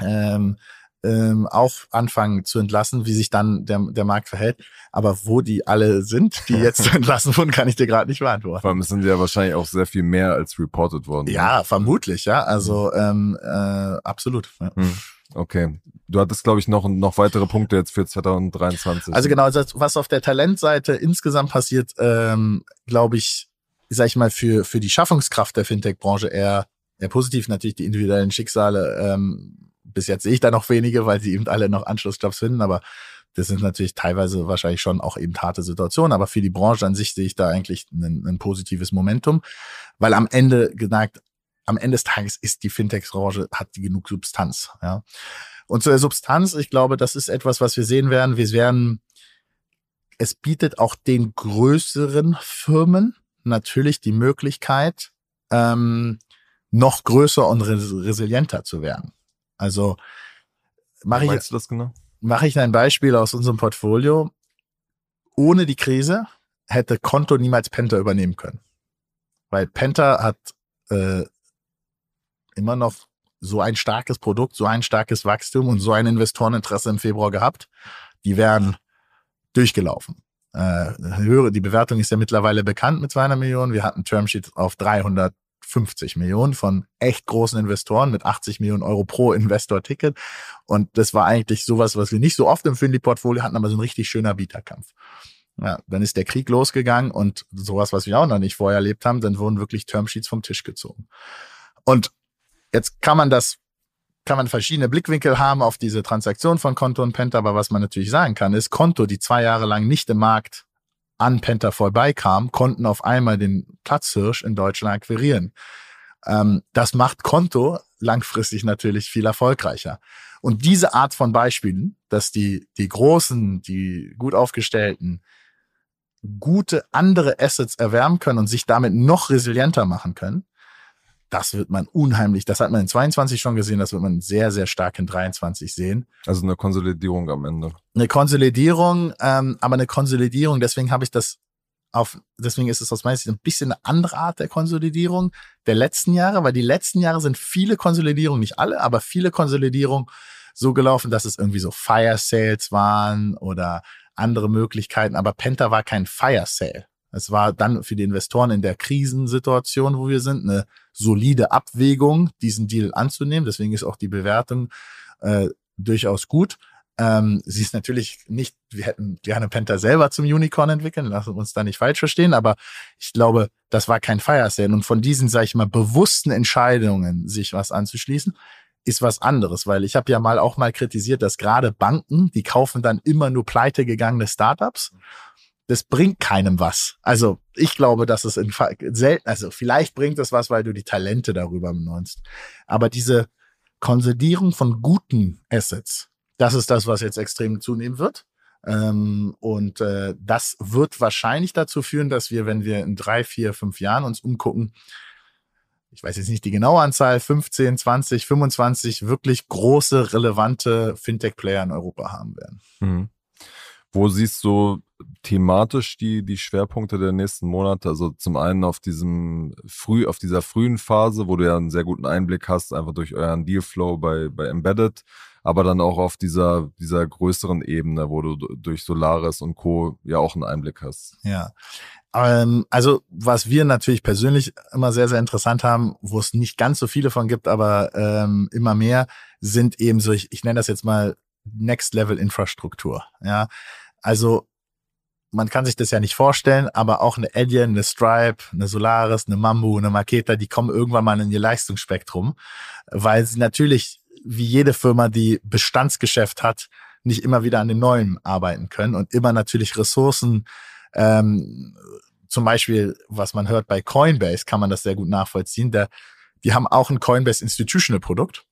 ähm, ähm, auch anfangen zu entlassen, wie sich dann der, der Markt verhält. Aber wo die alle sind, die jetzt [LAUGHS] entlassen wurden, kann ich dir gerade nicht beantworten. Vor allem sind ja wahrscheinlich auch sehr viel mehr als reported worden. Ne? Ja, ne? vermutlich, ja. Also ähm, äh, absolut. Ja. Hm. Okay. Du hattest, glaube ich, noch, noch weitere Punkte jetzt für 2023. Also genau, was auf der Talentseite insgesamt passiert, ähm, glaube ich, sag ich mal, für, für die Schaffungskraft der Fintech-Branche eher, eher positiv. Natürlich die individuellen Schicksale ähm, bis jetzt sehe ich da noch wenige, weil sie eben alle noch Anschlussjobs finden, aber das sind natürlich teilweise wahrscheinlich schon auch eben harte Situationen, aber für die Branche an sich sehe ich da eigentlich ein, ein positives Momentum, weil am Ende gesagt, am Ende des Tages ist die Fintech-Branche, hat die genug Substanz, ja. Und zu der Substanz, ich glaube, das ist etwas, was wir sehen werden. Wir werden, es bietet auch den größeren Firmen natürlich die Möglichkeit, ähm, noch größer und resilienter zu werden. Also mache ich, du das genau? mache ich ein Beispiel aus unserem Portfolio. Ohne die Krise hätte Konto niemals Penta übernehmen können. Weil Penta hat äh, immer noch so ein starkes Produkt, so ein starkes Wachstum und so ein Investoreninteresse im Februar gehabt. Die wären durchgelaufen. Äh, höhere, die Bewertung ist ja mittlerweile bekannt mit 200 Millionen. Wir hatten Termsheet auf 300 50 Millionen von echt großen Investoren mit 80 Millionen Euro pro Investor-Ticket. Und das war eigentlich sowas, was wir nicht so oft im Finley-Portfolio hatten, aber so ein richtig schöner Bieterkampf. Ja, dann ist der Krieg losgegangen und sowas, was wir auch noch nicht vorher erlebt haben, dann wurden wirklich Termsheets vom Tisch gezogen. Und jetzt kann man das, kann man verschiedene Blickwinkel haben auf diese Transaktion von Konto und Penta, aber was man natürlich sagen kann, ist Konto, die zwei Jahre lang nicht im Markt an Penta vorbeikam, konnten auf einmal den Platzhirsch in Deutschland akquirieren. Ähm, das macht Konto langfristig natürlich viel erfolgreicher. Und diese Art von Beispielen, dass die, die Großen, die gut aufgestellten, gute andere Assets erwärmen können und sich damit noch resilienter machen können, das wird man unheimlich, das hat man in 22 schon gesehen, das wird man sehr, sehr stark in 23 sehen. Also eine Konsolidierung am Ende. Eine Konsolidierung, ähm, aber eine Konsolidierung, deswegen habe ich das auf, deswegen ist es aus meiner Sicht ein bisschen eine andere Art der Konsolidierung der letzten Jahre, weil die letzten Jahre sind viele Konsolidierungen, nicht alle, aber viele Konsolidierungen so gelaufen, dass es irgendwie so Fire Sales waren oder andere Möglichkeiten, aber Penta war kein Fire Sale. Es war dann für die Investoren in der Krisensituation, wo wir sind, eine solide Abwägung, diesen Deal anzunehmen. Deswegen ist auch die Bewertung äh, durchaus gut. Ähm, sie ist natürlich nicht, wir hätten gerne Penta selber zum Unicorn entwickeln, lassen uns da nicht falsch verstehen, aber ich glaube, das war kein Fire Sale. Und von diesen, sage ich mal, bewussten Entscheidungen, sich was anzuschließen, ist was anderes, weil ich habe ja mal auch mal kritisiert, dass gerade Banken, die kaufen dann immer nur pleite gegangene Startups. Das bringt keinem was. Also ich glaube, dass es in selten, also vielleicht bringt es was, weil du die Talente darüber benutzt. Aber diese Konsolidierung von guten Assets, das ist das, was jetzt extrem zunehmen wird. Ähm, und äh, das wird wahrscheinlich dazu führen, dass wir, wenn wir in drei, vier, fünf Jahren uns umgucken, ich weiß jetzt nicht die genaue Anzahl, 15, 20, 25 wirklich große, relevante Fintech-Player in Europa haben werden. Mhm. Wo siehst du thematisch die, die Schwerpunkte der nächsten Monate? Also zum einen auf diesem früh, auf dieser frühen Phase, wo du ja einen sehr guten Einblick hast, einfach durch euren Dealflow bei, bei Embedded, aber dann auch auf dieser, dieser größeren Ebene, wo du durch Solaris und Co. ja auch einen Einblick hast. Ja. Ähm, also, was wir natürlich persönlich immer sehr, sehr interessant haben, wo es nicht ganz so viele von gibt, aber ähm, immer mehr, sind eben so, ich, ich nenne das jetzt mal Next Level Infrastruktur. Ja, also man kann sich das ja nicht vorstellen, aber auch eine Alien, eine Stripe, eine Solaris, eine Mambu, eine Maketa, die kommen irgendwann mal in ihr Leistungsspektrum, weil sie natürlich, wie jede Firma, die Bestandsgeschäft hat, nicht immer wieder an dem Neuen arbeiten können und immer natürlich Ressourcen ähm, zum Beispiel, was man hört bei Coinbase, kann man das sehr gut nachvollziehen. Der, die haben auch ein Coinbase Institutional Produkt.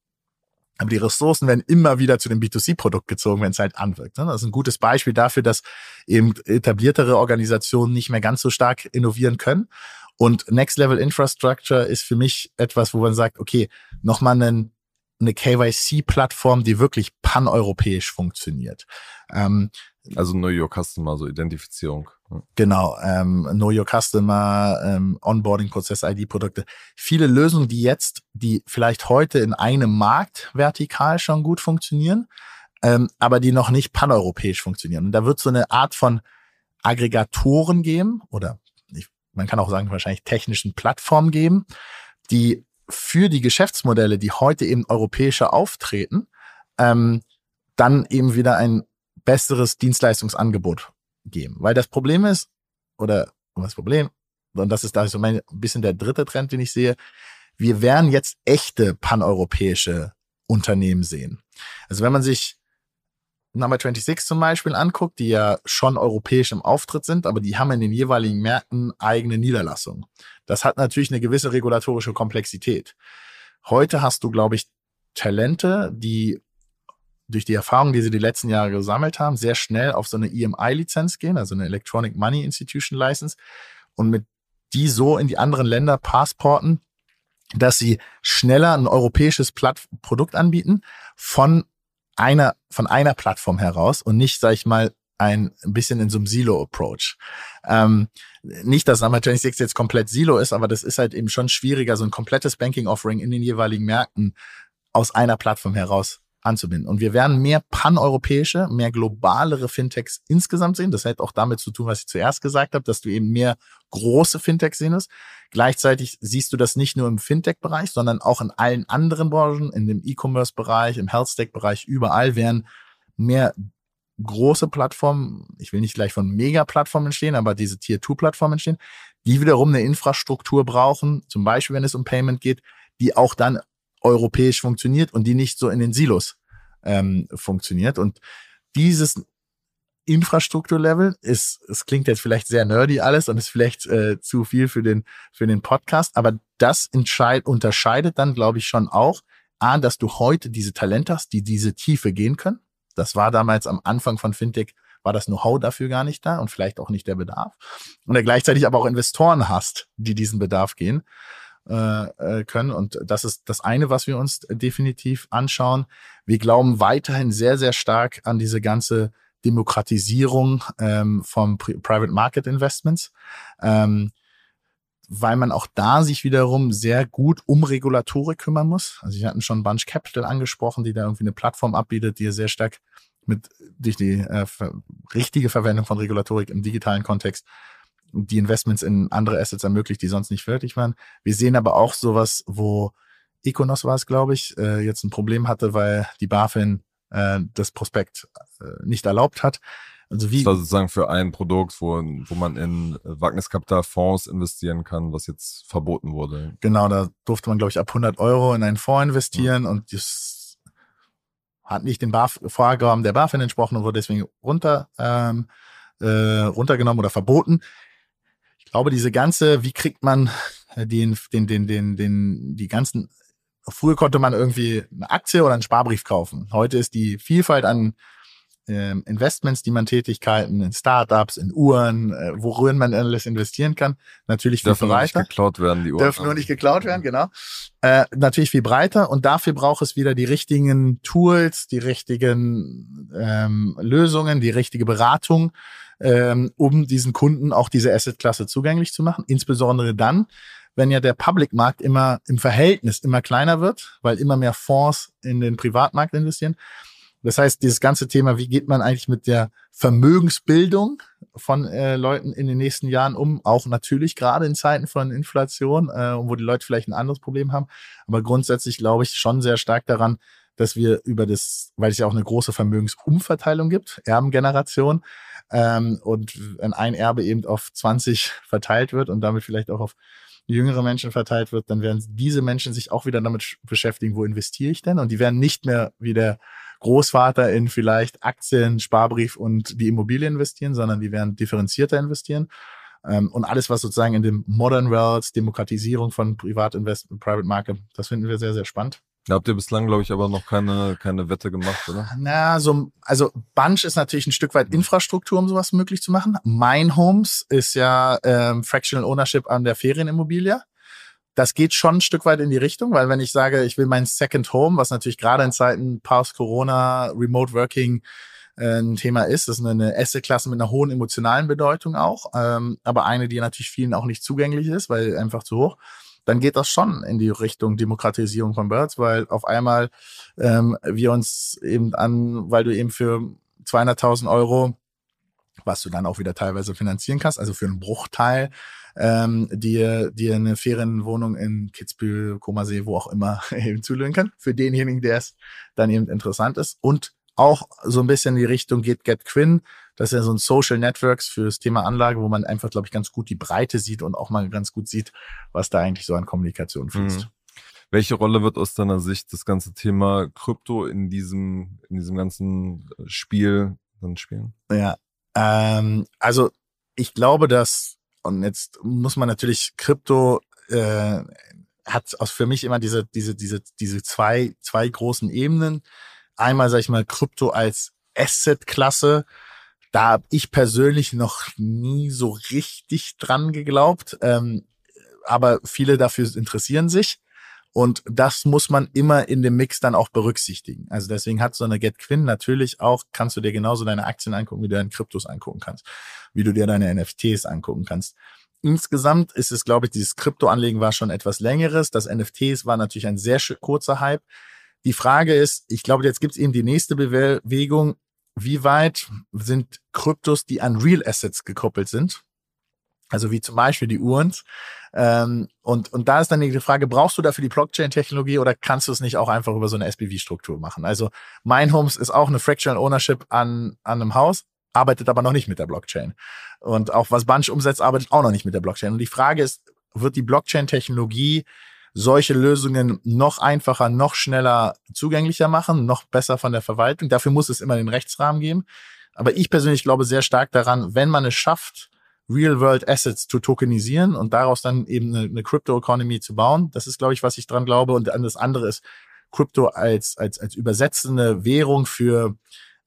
Aber die Ressourcen werden immer wieder zu dem B2C-Produkt gezogen, wenn es halt anwirkt. Ne? Das ist ein gutes Beispiel dafür, dass eben etabliertere Organisationen nicht mehr ganz so stark innovieren können. Und Next Level Infrastructure ist für mich etwas, wo man sagt, okay, nochmal einen eine KYC-Plattform, die wirklich paneuropäisch funktioniert. Ähm, also Know Your Customer, so Identifizierung. Genau, ähm, Know Your Customer, ähm, Onboarding-Prozess, ID-Produkte. Viele Lösungen, die jetzt, die vielleicht heute in einem Markt vertikal schon gut funktionieren, ähm, aber die noch nicht paneuropäisch funktionieren. Und da wird so eine Art von Aggregatoren geben oder ich, man kann auch sagen wahrscheinlich technischen Plattformen geben, die für die Geschäftsmodelle, die heute eben europäischer auftreten, ähm, dann eben wieder ein besseres Dienstleistungsangebot geben. Weil das Problem ist, oder das Problem, und das ist da so mein, ein bisschen der dritte Trend, den ich sehe, wir werden jetzt echte paneuropäische Unternehmen sehen. Also wenn man sich Number 26 zum Beispiel anguckt, die ja schon europäisch im Auftritt sind, aber die haben in den jeweiligen Märkten eigene Niederlassungen. Das hat natürlich eine gewisse regulatorische Komplexität. Heute hast du, glaube ich, Talente, die durch die Erfahrung, die sie die letzten Jahre gesammelt haben, sehr schnell auf so eine EMI-Lizenz gehen, also eine Electronic Money Institution License, und mit die so in die anderen Länder passporten, dass sie schneller ein europäisches Platt Produkt anbieten von einer, von einer Plattform heraus und nicht, sag ich mal, ein bisschen in so einem Silo-Approach. Ähm, nicht, dass Number 26 jetzt komplett Silo ist, aber das ist halt eben schon schwieriger, so ein komplettes Banking-Offering in den jeweiligen Märkten aus einer Plattform heraus anzubinden. Und wir werden mehr paneuropäische, mehr globalere Fintechs insgesamt sehen. Das hat auch damit zu tun, was ich zuerst gesagt habe, dass du eben mehr große Fintechs sehen wirst. Gleichzeitig siehst du das nicht nur im Fintech-Bereich, sondern auch in allen anderen Branchen, in dem E-Commerce-Bereich, im Health-Tech-Bereich, überall werden mehr große Plattformen, ich will nicht gleich von Mega-Plattformen entstehen, aber diese Tier-2-Plattformen entstehen, die wiederum eine Infrastruktur brauchen, zum Beispiel wenn es um Payment geht, die auch dann europäisch funktioniert und die nicht so in den Silos ähm, funktioniert. Und dieses Infrastrukturlevel ist, es klingt jetzt vielleicht sehr nerdy alles und ist vielleicht äh, zu viel für den, für den Podcast, aber das entscheid, unterscheidet dann, glaube ich, schon auch, A, dass du heute diese Talente hast, die diese Tiefe gehen können. Das war damals am Anfang von Fintech, war das Know-how dafür gar nicht da und vielleicht auch nicht der Bedarf. Und er gleichzeitig aber auch Investoren hast, die diesen Bedarf gehen äh, äh, können. Und das ist das eine, was wir uns definitiv anschauen. Wir glauben weiterhin sehr, sehr stark an diese ganze Demokratisierung ähm, vom Private Market Investments. Ähm, weil man auch da sich wiederum sehr gut um Regulatorik kümmern muss. Also ich hatten schon Bunch Capital angesprochen, die da irgendwie eine Plattform abbietet, die sehr stark mit durch die äh, richtige Verwendung von Regulatorik im digitalen Kontext die Investments in andere Assets ermöglicht, die sonst nicht fertig waren. Wir sehen aber auch sowas, wo Econos war es, glaube ich, äh, jetzt ein Problem hatte, weil die BaFin äh, das Prospekt äh, nicht erlaubt hat. Also wie? Das war sozusagen für ein Produkt, wo, wo man in Wagniskapitalfonds investieren kann, was jetzt verboten wurde. Genau, da durfte man, glaube ich, ab 100 Euro in einen Fonds investieren ja. und das hat nicht den Vorgaben der BaFin entsprochen und wurde deswegen runter, ähm, äh, runtergenommen oder verboten glaube, diese ganze, wie kriegt man den, den, den, den, den, die ganzen, früher konnte man irgendwie eine Aktie oder einen Sparbrief kaufen. Heute ist die Vielfalt an ähm, Investments, die man Tätigkeiten in Startups, in Uhren, äh, worin man alles investieren kann, natürlich viel Dürfen breiter. Dürfen nur nicht geklaut werden, die Uhren. Dürfen nur nicht geklaut werden, genau. Äh, natürlich viel breiter und dafür braucht es wieder die richtigen Tools, die richtigen ähm, Lösungen, die richtige Beratung ähm, um diesen Kunden auch diese Assetklasse zugänglich zu machen. Insbesondere dann, wenn ja der Public-Markt immer im Verhältnis immer kleiner wird, weil immer mehr Fonds in den Privatmarkt investieren. Das heißt, dieses ganze Thema, wie geht man eigentlich mit der Vermögensbildung von äh, Leuten in den nächsten Jahren um, auch natürlich gerade in Zeiten von Inflation, äh, wo die Leute vielleicht ein anderes Problem haben. Aber grundsätzlich glaube ich schon sehr stark daran, dass wir über das, weil es ja auch eine große Vermögensumverteilung gibt, Erbengeneration, ähm, und wenn ein Erbe eben auf 20 verteilt wird und damit vielleicht auch auf jüngere Menschen verteilt wird, dann werden diese Menschen sich auch wieder damit beschäftigen, wo investiere ich denn? Und die werden nicht mehr wie der Großvater in vielleicht Aktien, Sparbrief und die Immobilie investieren, sondern die werden differenzierter investieren. Ähm, und alles, was sozusagen in dem Modern World, Demokratisierung von Privatinvestment, Private Market, das finden wir sehr, sehr spannend. Da habt ihr bislang, glaube ich, aber noch keine, keine Wette gemacht, oder? Na, so, also Bunch ist natürlich ein Stück weit mhm. Infrastruktur, um sowas möglich zu machen. Mein Homes ist ja ähm, Fractional Ownership an der Ferienimmobilie. Das geht schon ein Stück weit in die Richtung, weil wenn ich sage, ich will mein Second Home, was natürlich gerade in Zeiten Post-Corona, Remote Working äh, ein Thema ist, das ist eine Asset-Klasse mit einer hohen emotionalen Bedeutung auch, ähm, aber eine, die natürlich vielen auch nicht zugänglich ist, weil einfach zu hoch dann geht das schon in die Richtung Demokratisierung von Birds, weil auf einmal ähm, wir uns eben an, weil du eben für 200.000 Euro, was du dann auch wieder teilweise finanzieren kannst, also für einen Bruchteil, ähm, dir, dir eine Ferienwohnung in Kitzbühel, Komasee, wo auch immer [LAUGHS] eben zulösen kann, für denjenigen, der es dann eben interessant ist. Und auch so ein bisschen in die Richtung geht Get Quinn, das ist ja so ein Social Networks fürs Thema Anlage, wo man einfach, glaube ich, ganz gut die Breite sieht und auch mal ganz gut sieht, was da eigentlich so an Kommunikation fließt. Mhm. Welche Rolle wird aus deiner Sicht das ganze Thema Krypto in diesem, in diesem ganzen Spiel dann spielen? Ja, ähm, also ich glaube, dass, und jetzt muss man natürlich Krypto äh, hat aus für mich immer diese, diese, diese, diese zwei, zwei großen Ebenen. Einmal, sage ich mal, Krypto als Asset-Klasse, da habe ich persönlich noch nie so richtig dran geglaubt. Ähm, aber viele dafür interessieren sich. Und das muss man immer in dem Mix dann auch berücksichtigen. Also deswegen hat so eine GetQuinn natürlich auch, kannst du dir genauso deine Aktien angucken, wie du deine Kryptos angucken kannst, wie du dir deine NFTs angucken kannst. Insgesamt ist es, glaube ich, dieses Krypto-Anlegen war schon etwas längeres. Das NFTs war natürlich ein sehr kurzer Hype. Die Frage ist, ich glaube, jetzt gibt es eben die nächste Bewegung, wie weit sind Kryptos, die an Real Assets gekoppelt sind? Also wie zum Beispiel die Uhren. Ähm, und, und da ist dann die Frage, brauchst du dafür die Blockchain-Technologie oder kannst du es nicht auch einfach über so eine SPV-Struktur machen? Also mein Homes ist auch eine Fractional Ownership an, an einem Haus, arbeitet aber noch nicht mit der Blockchain. Und auch was Bunch umsetzt, arbeitet auch noch nicht mit der Blockchain. Und die Frage ist, wird die Blockchain-Technologie solche Lösungen noch einfacher, noch schneller zugänglicher machen, noch besser von der Verwaltung. Dafür muss es immer den Rechtsrahmen geben. Aber ich persönlich glaube sehr stark daran, wenn man es schafft, Real-World Assets zu tokenisieren und daraus dann eben eine, eine Crypto-Economy zu bauen. Das ist, glaube ich, was ich dran glaube. Und das andere ist, Crypto als, als, als übersetzende Währung für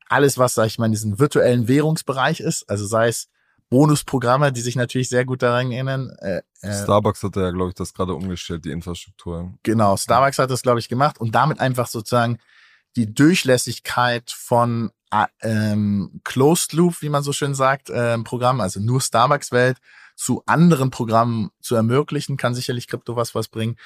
alles, was, sag ich mal, in diesem virtuellen Währungsbereich ist. Also sei es Bonusprogramme, die sich natürlich sehr gut daran erinnern. Äh, äh, Starbucks hat ja, glaube ich, das gerade umgestellt, die Infrastruktur. Genau, Starbucks hat das, glaube ich, gemacht und damit einfach sozusagen die Durchlässigkeit von äh, ähm, Closed Loop, wie man so schön sagt, äh, Programm, also nur Starbucks-Welt, zu anderen Programmen zu ermöglichen, kann sicherlich Krypto was was bringen.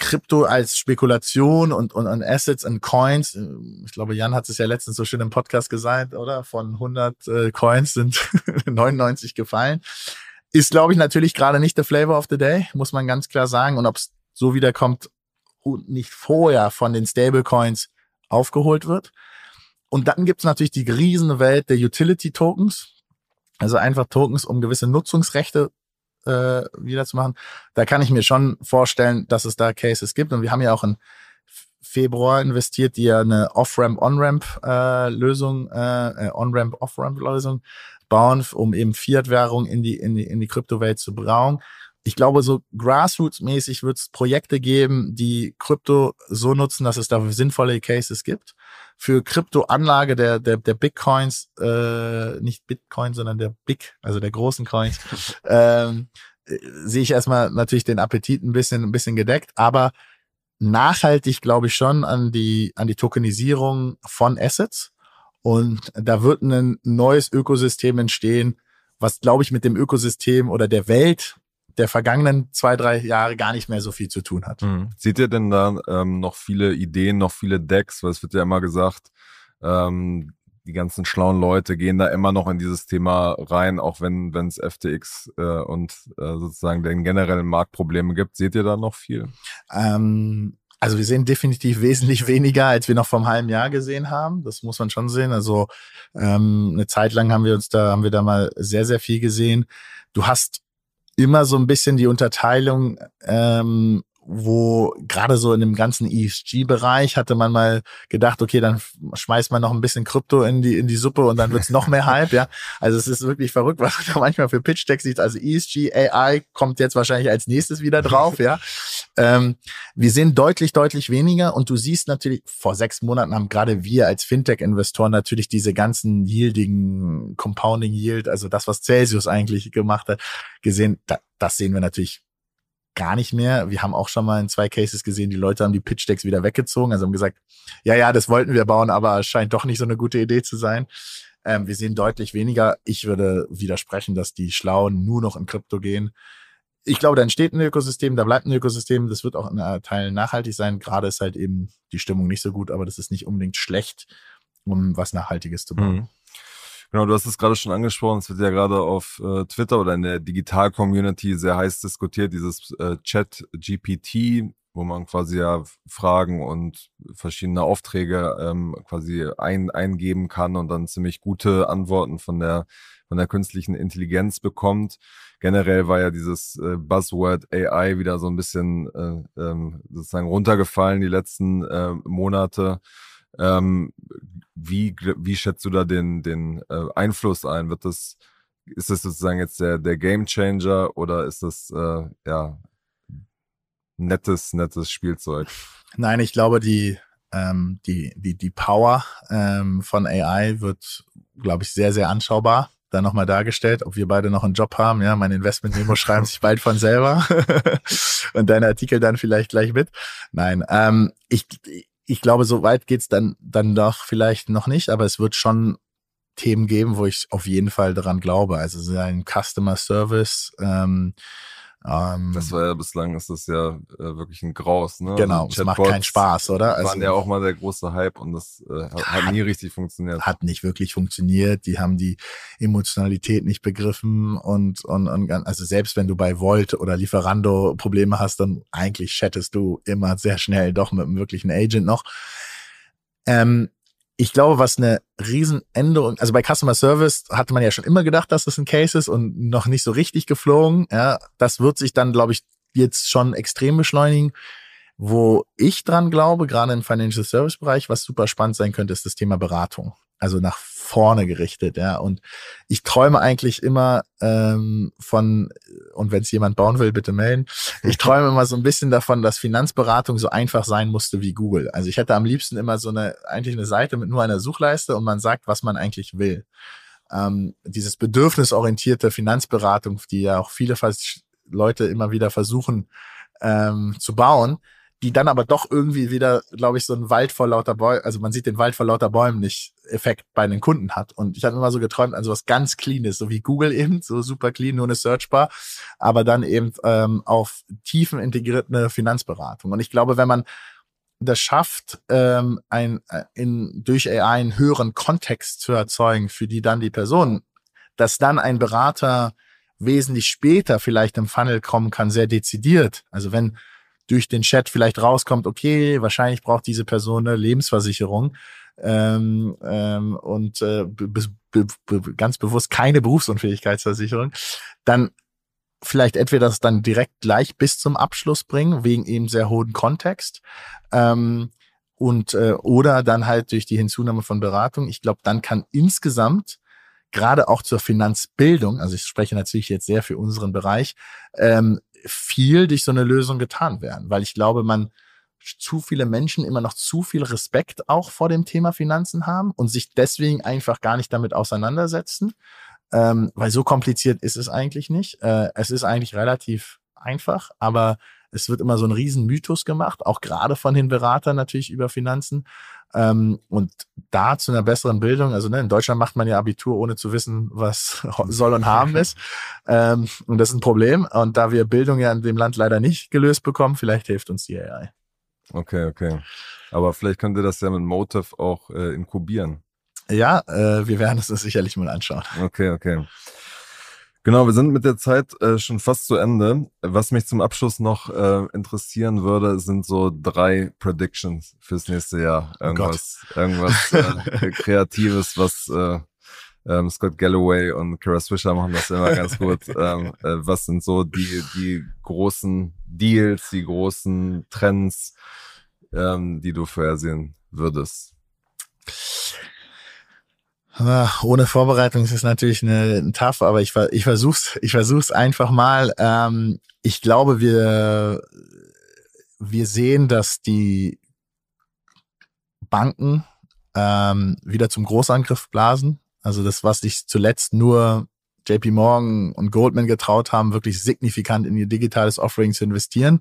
Krypto als Spekulation und, und an Assets und Coins. Ich glaube, Jan hat es ja letztens so schön im Podcast gesagt, oder? Von 100 äh, Coins sind [LAUGHS] 99 gefallen. Ist, glaube ich, natürlich gerade nicht der Flavor of the Day, muss man ganz klar sagen. Und ob es so wiederkommt und nicht vorher von den Stablecoins aufgeholt wird. Und dann gibt es natürlich die riesige Welt der Utility Tokens. Also einfach Tokens, um gewisse Nutzungsrechte äh, wieder zu machen. Da kann ich mir schon vorstellen, dass es da Cases gibt. Und wir haben ja auch in Februar investiert, die ja eine Off-Ramp, On-Ramp-Lösung, äh, äh, On-Ramp, Off-Ramp-Lösung bauen, um eben Fiat-Währung in die, in die, in die Kryptowelt zu brauen. Ich glaube, so Grassroots-mäßig wird es Projekte geben, die Krypto so nutzen, dass es dafür sinnvolle Cases gibt für Kryptoanlage der, der, der Bitcoins, äh, nicht Bitcoin, sondern der Big, also der großen Coins, [LAUGHS] ähm, äh, sehe ich erstmal natürlich den Appetit ein bisschen, ein bisschen gedeckt, aber nachhaltig glaube ich schon an die, an die Tokenisierung von Assets. Und da wird ein neues Ökosystem entstehen, was, glaube ich, mit dem Ökosystem oder der Welt der vergangenen zwei, drei Jahre gar nicht mehr so viel zu tun hat. Mhm. Seht ihr denn da ähm, noch viele Ideen, noch viele Decks? Weil es wird ja immer gesagt, ähm, die ganzen schlauen Leute gehen da immer noch in dieses Thema rein, auch wenn es FTX äh, und äh, sozusagen den generellen Marktprobleme gibt. Seht ihr da noch viel? Ähm, also wir sehen definitiv wesentlich weniger, als wir noch vom halben Jahr gesehen haben. Das muss man schon sehen. Also ähm, eine Zeit lang haben wir uns da, haben wir da mal sehr, sehr viel gesehen. Du hast immer so ein bisschen die Unterteilung, ähm, wo gerade so in dem ganzen ESG-Bereich hatte man mal gedacht, okay, dann schmeißt man noch ein bisschen Krypto in die in die Suppe und dann wird's noch mehr Hype, ja. Also es ist wirklich verrückt, was man da manchmal für Pitch-Decks sieht. Also ESG, AI kommt jetzt wahrscheinlich als nächstes wieder drauf, ja. Ähm, wir sehen deutlich, deutlich weniger und du siehst natürlich, vor sechs Monaten haben gerade wir als Fintech-Investoren natürlich diese ganzen yieldigen Compounding Yield, also das, was Celsius eigentlich gemacht hat, gesehen. Da, das sehen wir natürlich gar nicht mehr. Wir haben auch schon mal in zwei Cases gesehen, die Leute haben die Pitch Decks wieder weggezogen, also haben gesagt, ja, ja, das wollten wir bauen, aber es scheint doch nicht so eine gute Idee zu sein. Ähm, wir sehen deutlich weniger. Ich würde widersprechen, dass die Schlauen nur noch in Krypto gehen. Ich glaube, da entsteht ein Ökosystem, da bleibt ein Ökosystem, das wird auch in Teilen nachhaltig sein. Gerade ist halt eben die Stimmung nicht so gut, aber das ist nicht unbedingt schlecht, um was Nachhaltiges zu bauen. Mhm. Genau, du hast es gerade schon angesprochen, es wird ja gerade auf äh, Twitter oder in der Digital-Community sehr heiß diskutiert, dieses äh, Chat-GPT, wo man quasi ja Fragen und verschiedene Aufträge ähm, quasi ein, eingeben kann und dann ziemlich gute Antworten von der von der künstlichen Intelligenz bekommt. Generell war ja dieses äh, Buzzword AI wieder so ein bisschen äh, ähm, sozusagen runtergefallen die letzten äh, Monate. Ähm, wie, wie schätzt du da den, den äh, Einfluss ein? Wird das, ist das sozusagen jetzt der, der Game Changer oder ist das äh, ja nettes, nettes Spielzeug? Nein, ich glaube, die, ähm, die, die, die Power ähm, von AI wird, glaube ich, sehr, sehr anschaubar da nochmal dargestellt, ob wir beide noch einen Job haben. Ja, mein Investment-Memo [LAUGHS] schreiben sich bald von selber [LAUGHS] und deine Artikel dann vielleicht gleich mit. Nein, ähm, ich, ich glaube, so weit geht's dann, dann doch vielleicht noch nicht, aber es wird schon Themen geben, wo ich auf jeden Fall daran glaube. Also sein Customer Service, ähm, ähm, das war ja bislang ist das ja äh, wirklich ein Graus, ne? Genau, also es macht keinen Spaß, oder? Also, waren ja auch mal der große Hype und das äh, hat, hat, nie richtig funktioniert. Hat nicht wirklich funktioniert. Die haben die Emotionalität nicht begriffen und, und, und also selbst wenn du bei Volt oder Lieferando Probleme hast, dann eigentlich chattest du immer sehr schnell doch mit einem wirklichen Agent noch. Ähm, ich glaube, was eine Riesenänderung, also bei Customer Service hatte man ja schon immer gedacht, dass das ein Case ist und noch nicht so richtig geflogen. Ja, das wird sich dann, glaube ich, jetzt schon extrem beschleunigen. Wo ich dran glaube, gerade im Financial Service Bereich, was super spannend sein könnte, ist das Thema Beratung. Also nach vorne gerichtet, ja. Und ich träume eigentlich immer ähm, von, und wenn es jemand bauen will, bitte melden. Ich träume immer so ein bisschen davon, dass Finanzberatung so einfach sein musste wie Google. Also ich hätte am liebsten immer so eine, eigentlich eine Seite mit nur einer Suchleiste und man sagt, was man eigentlich will. Ähm, dieses bedürfnisorientierte Finanzberatung, die ja auch viele Leute immer wieder versuchen ähm, zu bauen, die dann aber doch irgendwie wieder, glaube ich, so ein Wald vor lauter Bäumen, also man sieht den Wald vor lauter Bäumen nicht Effekt bei den Kunden hat. Und ich habe immer so geträumt an sowas ganz Cleanes, so wie Google eben, so super clean, nur eine Searchbar, aber dann eben ähm, auf tiefen integrierte Finanzberatung. Und ich glaube, wenn man das schafft, ähm, ein, äh, in, durch AI einen höheren Kontext zu erzeugen, für die dann die Person, dass dann ein Berater wesentlich später vielleicht im Funnel kommen kann, sehr dezidiert. Also wenn durch den Chat vielleicht rauskommt, okay, wahrscheinlich braucht diese Person eine Lebensversicherung ähm, ähm, und äh, be be be ganz bewusst keine Berufsunfähigkeitsversicherung, dann vielleicht entweder das dann direkt gleich bis zum Abschluss bringen, wegen eben sehr hohen Kontext, ähm, und äh, oder dann halt durch die Hinzunahme von Beratung. Ich glaube, dann kann insgesamt gerade auch zur Finanzbildung, also ich spreche natürlich jetzt sehr für unseren Bereich, ähm, viel durch so eine Lösung getan werden, weil ich glaube, man zu viele Menschen immer noch zu viel Respekt auch vor dem Thema Finanzen haben und sich deswegen einfach gar nicht damit auseinandersetzen, ähm, weil so kompliziert ist es eigentlich nicht. Äh, es ist eigentlich relativ einfach, aber es wird immer so ein Riesenmythos gemacht, auch gerade von den Beratern natürlich über Finanzen. Ähm, und da zu einer besseren Bildung, also ne, in Deutschland macht man ja Abitur, ohne zu wissen, was [LAUGHS] soll und haben ist. Ähm, und das ist ein Problem. Und da wir Bildung ja in dem Land leider nicht gelöst bekommen, vielleicht hilft uns die AI. Okay, okay. Aber vielleicht könnt ihr das ja mit Motive auch äh, inkubieren. Ja, äh, wir werden es uns sicherlich mal anschauen. Okay, okay. Genau, wir sind mit der Zeit äh, schon fast zu Ende. Was mich zum Abschluss noch äh, interessieren würde, sind so drei Predictions fürs nächste Jahr. Oh irgendwas, oh irgendwas äh, [LAUGHS] Kreatives, was äh, ähm, Scott Galloway und Kara Swisher machen das immer ganz gut. [LAUGHS] ähm, äh, was sind so die, die großen Deals, die großen Trends, ähm, die du vorhersehen würdest? Ohne Vorbereitung ist es natürlich eine, ein tough, aber ich, ich versuch's, ich versuch's einfach mal. Ähm, ich glaube, wir, wir sehen, dass die Banken ähm, wieder zum Großangriff blasen. Also das, was sich zuletzt nur JP Morgan und Goldman getraut haben, wirklich signifikant in ihr digitales Offering zu investieren,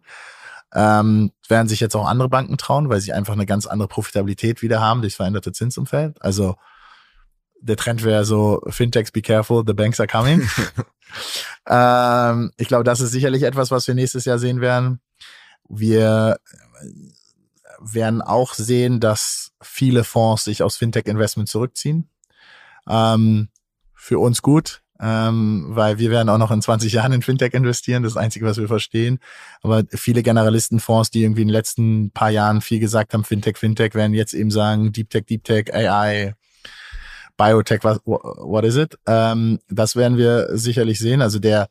ähm, werden sich jetzt auch andere Banken trauen, weil sie einfach eine ganz andere Profitabilität wieder haben durch veränderte Zinsumfeld. Also der Trend wäre so, Fintechs be careful, the banks are coming. [LAUGHS] ähm, ich glaube, das ist sicherlich etwas, was wir nächstes Jahr sehen werden. Wir werden auch sehen, dass viele Fonds sich aus Fintech-Investment zurückziehen. Ähm, für uns gut, ähm, weil wir werden auch noch in 20 Jahren in Fintech investieren. Das ist das Einzige, was wir verstehen. Aber viele Generalistenfonds, die irgendwie in den letzten paar Jahren viel gesagt haben, Fintech, Fintech, werden jetzt eben sagen, Deep Tech, Deep Tech, AI, Biotech, was, what is it? Ähm, das werden wir sicherlich sehen. Also der,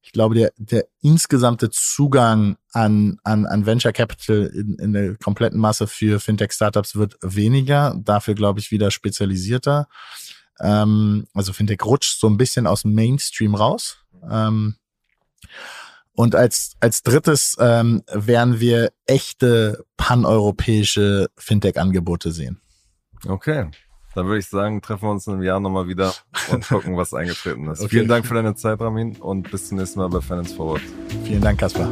ich glaube, der, der insgesamte Zugang an, an, an Venture Capital in, in der kompletten Masse für Fintech-Startups wird weniger, dafür glaube ich wieder spezialisierter. Ähm, also Fintech rutscht so ein bisschen aus dem Mainstream raus. Ähm, und als, als drittes ähm, werden wir echte paneuropäische Fintech-Angebote sehen. Okay. Dann würde ich sagen, treffen wir uns in einem Jahr nochmal wieder und gucken, was eingetreten ist. [LAUGHS] Okay. Vielen Dank für deine Zeit, Ramin, und bis zum nächsten Mal bei Finance Forward. Vielen Dank, Kaspar.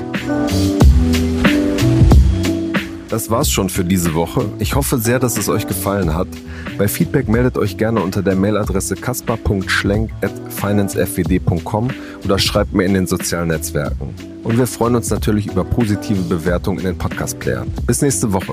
Das war's schon für diese Woche. Ich hoffe sehr, dass es euch gefallen hat. Bei Feedback meldet euch gerne unter der Mailadresse kaspar.schlenk.financefwd.com oder schreibt mir in den sozialen Netzwerken. Und wir freuen uns natürlich über positive Bewertungen in den Podcast-Playern. Bis nächste Woche.